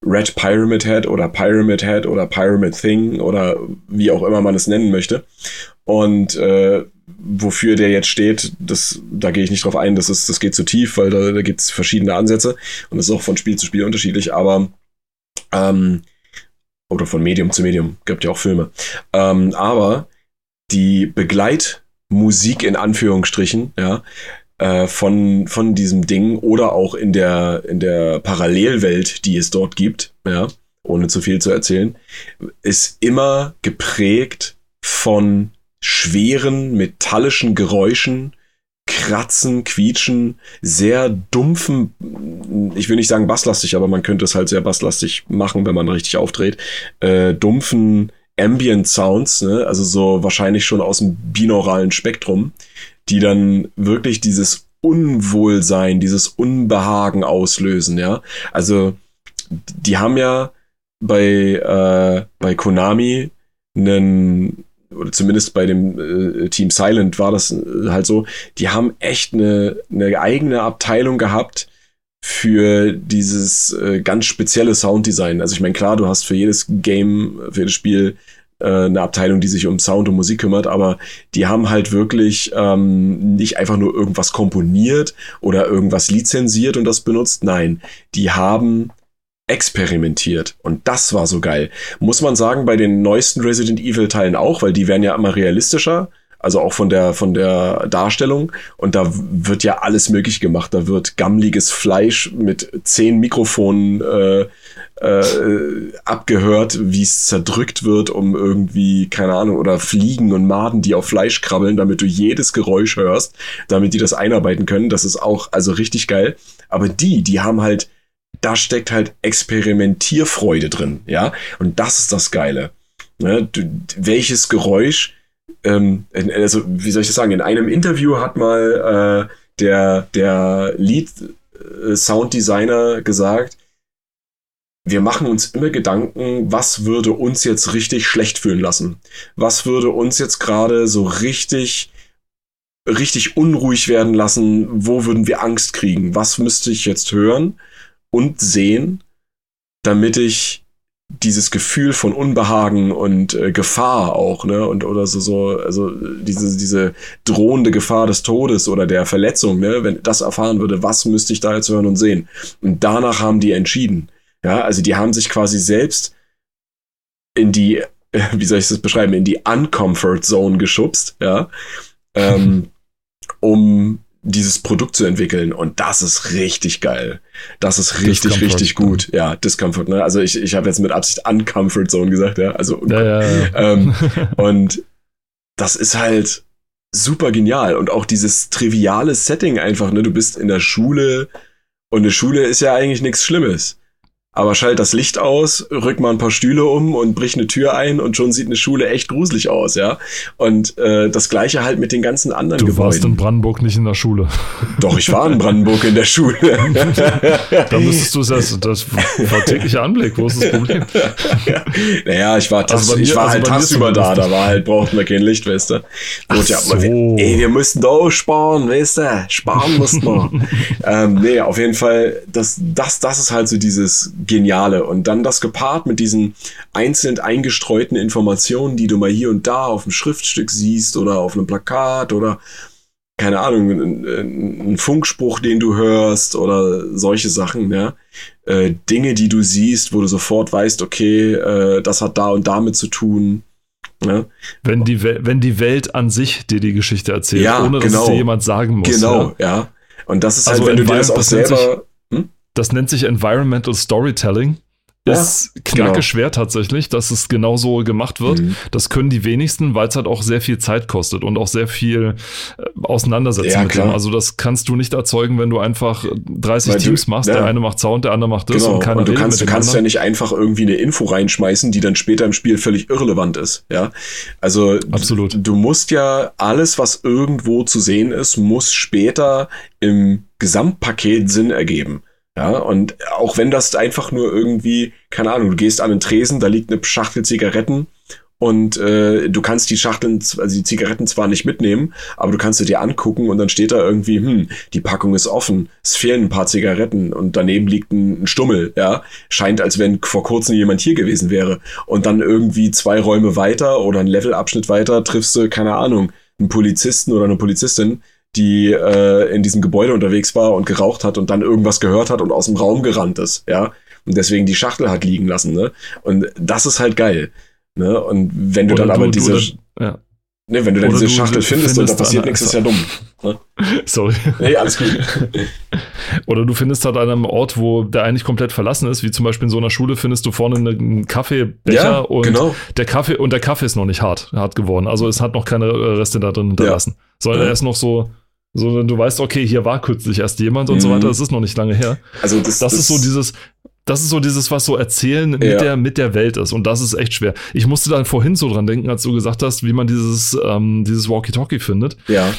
Red Pyramid Head oder Pyramid Head oder Pyramid Thing oder wie auch immer man es nennen möchte. Und äh, wofür der jetzt steht, das, da gehe ich nicht drauf ein, das, ist, das geht zu tief, weil da, da gibt es verschiedene Ansätze und das ist auch von Spiel zu Spiel unterschiedlich, aber ähm, oder von Medium zu Medium, gibt ja auch Filme. Ähm, aber die Begleitmusik in Anführungsstrichen, ja, äh, von, von diesem Ding oder auch in der, in der Parallelwelt, die es dort gibt, ja, ohne zu viel zu erzählen, ist immer geprägt von schweren metallischen Geräuschen, Kratzen, Quietschen, sehr dumpfen, ich will nicht sagen basslastig, aber man könnte es halt sehr basslastig machen, wenn man richtig aufdreht, äh, dumpfen Ambient Sounds, ne? also so wahrscheinlich schon aus dem binauralen Spektrum, die dann wirklich dieses Unwohlsein, dieses Unbehagen auslösen, ja. Also die haben ja bei, äh, bei Konami einen, oder zumindest bei dem äh, Team Silent war das äh, halt so, die haben echt eine, eine eigene Abteilung gehabt für dieses äh, ganz spezielle Sounddesign. Also ich meine, klar, du hast für jedes Game, für jedes Spiel äh, eine Abteilung, die sich um Sound und Musik kümmert, aber die haben halt wirklich ähm, nicht einfach nur irgendwas komponiert oder irgendwas lizenziert und das benutzt. Nein, die haben experimentiert. Und das war so geil. Muss man sagen, bei den neuesten Resident Evil Teilen auch, weil die werden ja immer realistischer. Also auch von der, von der Darstellung. Und da wird ja alles möglich gemacht. Da wird gammliges Fleisch mit zehn Mikrofonen äh, äh, abgehört, wie es zerdrückt wird, um irgendwie, keine Ahnung, oder Fliegen und Maden, die auf Fleisch krabbeln, damit du jedes Geräusch hörst, damit die das einarbeiten können. Das ist auch also richtig geil. Aber die, die haben halt, da steckt halt Experimentierfreude drin, ja. Und das ist das Geile. Ne? Du, welches Geräusch, ähm, also wie soll ich das sagen, in einem Interview hat mal äh, der, der Lead äh, Sounddesigner gesagt, wir machen uns immer Gedanken, was würde uns jetzt richtig schlecht fühlen lassen? Was würde uns jetzt gerade so richtig, richtig unruhig werden lassen? Wo würden wir Angst kriegen? Was müsste ich jetzt hören und sehen, damit ich dieses Gefühl von Unbehagen und äh, Gefahr auch, ne, und oder so, so, also diese, diese drohende Gefahr des Todes oder der Verletzung, ne, wenn das erfahren würde, was müsste ich da jetzt hören und sehen? Und danach haben die entschieden. Ja, also die haben sich quasi selbst in die, wie soll ich das beschreiben, in die Uncomfort Zone geschubst, ja, ähm, um dieses Produkt zu entwickeln. Und das ist richtig geil. Das ist richtig, Discomfort, richtig gut. Ja, ja Discomfort. Ne? Also ich, ich habe jetzt mit Absicht Uncomfort Zone gesagt, ja. Also ja, ja. Ähm, und das ist halt super genial. Und auch dieses triviale Setting einfach, ne? Du bist in der Schule und eine Schule ist ja eigentlich nichts Schlimmes aber schalt das Licht aus, rück mal ein paar Stühle um und brich eine Tür ein und schon sieht eine Schule echt gruselig aus, ja. Und äh, das gleiche halt mit den ganzen anderen du Gebäuden. Du warst in Brandenburg nicht in der Schule. Doch, ich war in Brandenburg in der Schule. da müsstest du es erst, das war täglicher Anblick, wo ist das Problem? ja. Naja, ich war, tags, also mir, ich war also halt tagsüber da, da war halt, brauchten wir kein Licht, weißt du. Ach ja, so. ey, wir mussten da auch sparen, weißt du, sparen mussten wir. ähm, nee, auf jeden Fall, das, das, das ist halt so dieses Geniale. Und dann das gepaart mit diesen einzeln eingestreuten Informationen, die du mal hier und da auf dem Schriftstück siehst oder auf einem Plakat oder keine Ahnung, ein, ein Funkspruch, den du hörst oder solche Sachen, ja. Äh, Dinge, die du siehst, wo du sofort weißt, okay, äh, das hat da und damit zu tun. Ja. Wenn, die wenn die Welt an sich dir die Geschichte erzählt, ja, ohne dass genau. es dir jemand sagen muss. Genau, ja. ja. Und das ist halt, also halt, wenn du dir das auch selber das nennt sich Environmental Storytelling. Ist ja, knacke genau. schwer tatsächlich, dass es genau so gemacht wird. Mhm. Das können die wenigsten, weil es halt auch sehr viel Zeit kostet und auch sehr viel äh, auseinandersetzen ja, mit klar. dem. Also das kannst du nicht erzeugen, wenn du einfach 30 weil Teams du, machst. Ja. Der eine macht Sound, der andere macht das genau. und keiner und du kannst, du kannst ja nicht einfach irgendwie eine Info reinschmeißen, die dann später im Spiel völlig irrelevant ist. Ja, also absolut. Du musst ja alles, was irgendwo zu sehen ist, muss später im Gesamtpaket Sinn ergeben. Ja, und auch wenn das einfach nur irgendwie, keine Ahnung, du gehst an den Tresen, da liegt eine Schachtel Zigaretten und äh, du kannst die Schachteln, also die Zigaretten zwar nicht mitnehmen, aber du kannst sie dir angucken und dann steht da irgendwie, hm, die Packung ist offen, es fehlen ein paar Zigaretten und daneben liegt ein, ein Stummel, ja. Scheint, als wenn vor kurzem jemand hier gewesen wäre. Und dann irgendwie zwei Räume weiter oder ein Levelabschnitt weiter triffst du, keine Ahnung, einen Polizisten oder eine Polizistin, die äh, in diesem Gebäude unterwegs war und geraucht hat und dann irgendwas gehört hat und aus dem Raum gerannt ist, ja. Und deswegen die Schachtel hat liegen lassen, ne? Und das ist halt geil. Ne? Und wenn du oder dann aber diese. Du, ja. Ne, wenn du dann diese Schachtel findest, findest und da passiert nichts, ist ja dumm. Ne? Sorry. Nee, alles gut. Oder du findest halt an einem Ort, wo der eigentlich komplett verlassen ist, wie zum Beispiel in so einer Schule, findest du vorne einen Kaffeebecher ja, und genau. der Kaffee und der Kaffee ist noch nicht hart, hart geworden. Also es hat noch keine Reste da drin hinterlassen. Ja. Sondern ja. er ist noch so, so, du weißt, okay, hier war kürzlich erst jemand und mhm. so weiter, das ist noch nicht lange her. Also das, das, das ist so dieses, das ist so dieses, was so erzählen mit, ja. der, mit der Welt ist. Und das ist echt schwer. Ich musste dann vorhin so dran denken, als du gesagt hast, wie man dieses, ähm, dieses Walkie-Talkie findet. Ja.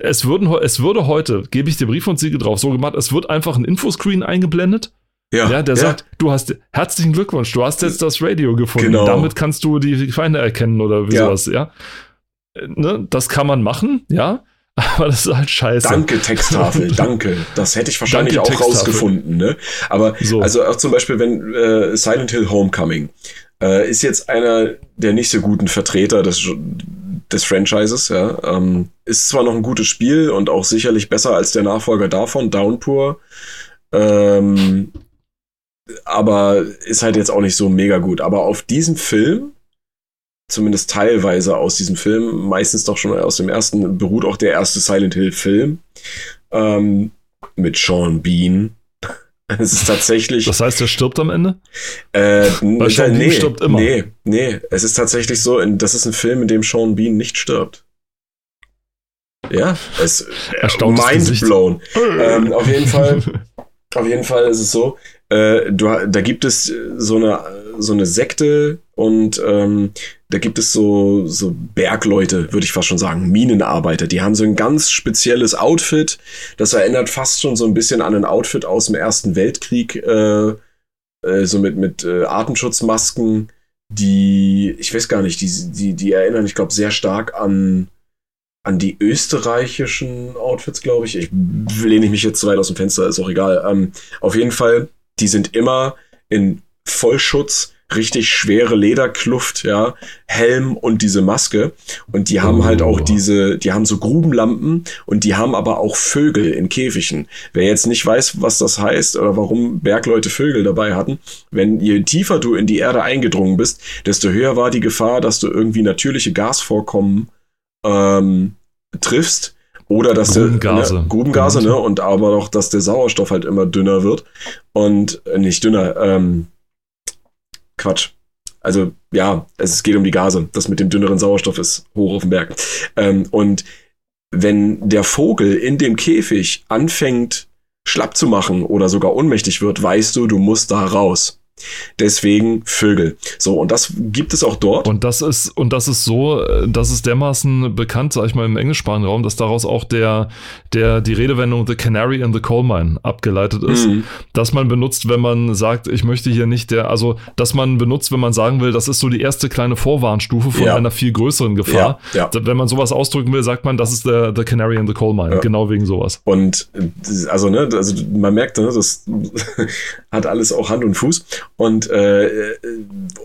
Es, würden, es würde heute, gebe ich dir Brief und Siegel drauf, so gemacht, es wird einfach ein Infoscreen eingeblendet. Ja, ja, der ja. sagt, du hast herzlichen Glückwunsch, du hast jetzt das Radio gefunden. Genau. Damit kannst du die Feinde erkennen oder wie ja. sowas, ja. Ne, das kann man machen, ja. Aber das ist halt scheiße. Danke, Texttafel, danke. Das hätte ich wahrscheinlich danke, auch rausgefunden, ne? Aber so. also auch zum Beispiel, wenn äh, Silent Hill Homecoming äh, ist jetzt einer der nicht so guten Vertreter des, des Franchises, ja. Ähm, ist zwar noch ein gutes Spiel und auch sicherlich besser als der Nachfolger davon, Downpour. Ähm, aber ist halt jetzt auch nicht so mega gut. Aber auf diesen Film zumindest teilweise aus diesem Film, meistens doch schon aus dem ersten, beruht auch der erste Silent Hill Film ähm, mit Sean Bean. Es ist tatsächlich. Das heißt, er stirbt am Ende? Äh, Weil Sean nee, Bean stirbt immer. Nee, nee. Es ist tatsächlich so, das ist ein Film, in dem Sean Bean nicht stirbt. Ja, es ist mind blown. ähm, auf jeden Fall, auf jeden Fall ist es so, äh, du, da gibt es so eine, so eine Sekte und ähm, da gibt es so, so Bergleute, würde ich fast schon sagen, Minenarbeiter. Die haben so ein ganz spezielles Outfit. Das erinnert fast schon so ein bisschen an ein Outfit aus dem Ersten Weltkrieg, äh, äh, so mit, mit äh, Atemschutzmasken, die, ich weiß gar nicht, die, die, die erinnern, ich glaube, sehr stark an, an die österreichischen Outfits, glaube ich. Ich lehne mich jetzt zu weit aus dem Fenster, ist auch egal. Ähm, auf jeden Fall, die sind immer in Vollschutz richtig schwere Lederkluft, ja, Helm und diese Maske. Und die haben oh. halt auch oh. diese, die haben so Grubenlampen und die haben aber auch Vögel in Käfigen. Wer jetzt nicht weiß, was das heißt oder warum Bergleute Vögel dabei hatten, wenn je tiefer du in die Erde eingedrungen bist, desto höher war die Gefahr, dass du irgendwie natürliche Gasvorkommen ähm, triffst. Oder dass Grubengase. der ne, Grubengase, ne? Und aber doch, dass der Sauerstoff halt immer dünner wird. Und äh, nicht dünner, ähm, Quatsch. Also ja, es geht um die Gase. Das mit dem dünneren Sauerstoff ist hoch auf dem Berg. Ähm, und wenn der Vogel in dem Käfig anfängt, schlapp zu machen oder sogar ohnmächtig wird, weißt du, du musst da raus. Deswegen Vögel. So, und das gibt es auch dort. Und das ist, und das ist so, das ist dermaßen bekannt, sag ich mal, im englischsprachigen Raum, dass daraus auch der, der, die Redewendung The Canary in the Coal Mine abgeleitet ist. Mhm. Dass man benutzt, wenn man sagt, ich möchte hier nicht der, also, dass man benutzt, wenn man sagen will, das ist so die erste kleine Vorwarnstufe von ja. einer viel größeren Gefahr. Ja, ja. Wenn man sowas ausdrücken will, sagt man, das ist der, The Canary in the Coal Mine. Genau wegen sowas. Und, also, ne, also, man merkt, ne, das hat alles auch Hand und Fuß. Und äh,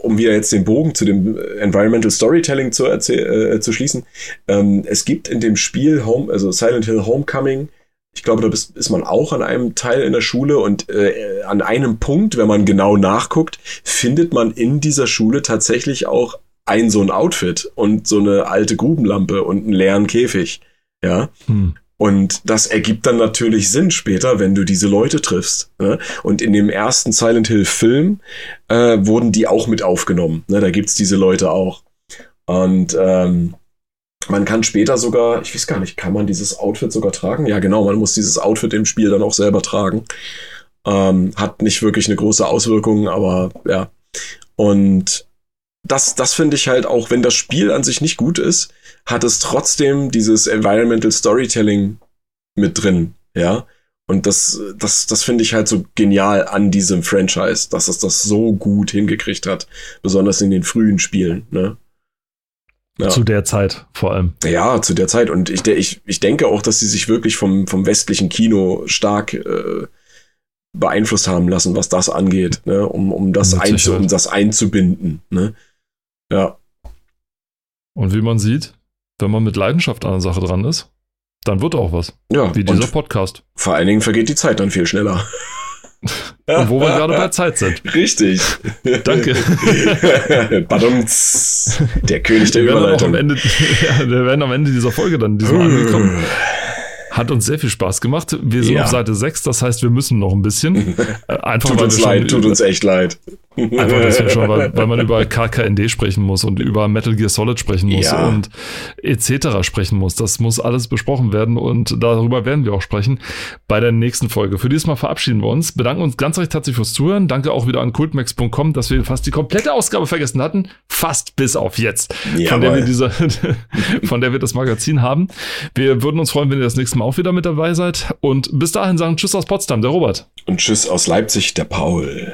um wieder jetzt den Bogen zu dem Environmental Storytelling zu, äh, zu schließen, ähm, es gibt in dem Spiel Home, also Silent Hill Homecoming, ich glaube, da ist man auch an einem Teil in der Schule und äh, an einem Punkt, wenn man genau nachguckt, findet man in dieser Schule tatsächlich auch ein so ein Outfit und so eine alte Grubenlampe und einen leeren Käfig. Ja. Hm. Und das ergibt dann natürlich Sinn später, wenn du diese Leute triffst. Ne? Und in dem ersten Silent Hill Film äh, wurden die auch mit aufgenommen. Ne? Da gibt's diese Leute auch. Und ähm, man kann später sogar, ich weiß gar nicht, kann man dieses Outfit sogar tragen? Ja, genau, man muss dieses Outfit im Spiel dann auch selber tragen. Ähm, hat nicht wirklich eine große Auswirkung, aber ja. Und das, das finde ich halt auch, wenn das Spiel an sich nicht gut ist, hat es trotzdem dieses Environmental Storytelling mit drin, ja. Und das, das, das finde ich halt so genial an diesem Franchise, dass es das so gut hingekriegt hat, besonders in den frühen Spielen, ne? Ja. Zu der Zeit vor allem. Ja, zu der Zeit. Und ich, ich, ich denke auch, dass sie sich wirklich vom, vom westlichen Kino stark äh, beeinflusst haben lassen, was das angeht, ne? um, um, das einzu, um das einzubinden. Ne? Ja. Und wie man sieht, wenn man mit Leidenschaft an der Sache dran ist, dann wird auch was. Ja. Wie dieser Podcast. Vor allen Dingen vergeht die Zeit dann viel schneller. Und wo wir gerade bei Zeit sind. Richtig. Danke. Badumts, der König der wir Überleitung. Am Ende, ja, wir werden am Ende dieser Folge dann diesmal angekommen. Hat uns sehr viel Spaß gemacht. Wir sind ja. auf Seite 6, das heißt, wir müssen noch ein bisschen. Äh, einfach, tut uns leid, tut uns echt leid. Einfach deswegen schon, weil, weil man über KKND sprechen muss und über Metal Gear Solid sprechen muss ja. und etc. sprechen muss. Das muss alles besprochen werden und darüber werden wir auch sprechen bei der nächsten Folge. Für diesmal verabschieden wir uns, bedanken uns ganz recht herzlich fürs Zuhören. Danke auch wieder an cultmax.com, dass wir fast die komplette Ausgabe vergessen hatten. Fast bis auf jetzt, von der, wir diese, von der wir das Magazin haben. Wir würden uns freuen, wenn ihr das nächste Mal auch wieder mit dabei seid. Und bis dahin sagen Tschüss aus Potsdam, der Robert. Und Tschüss aus Leipzig, der Paul.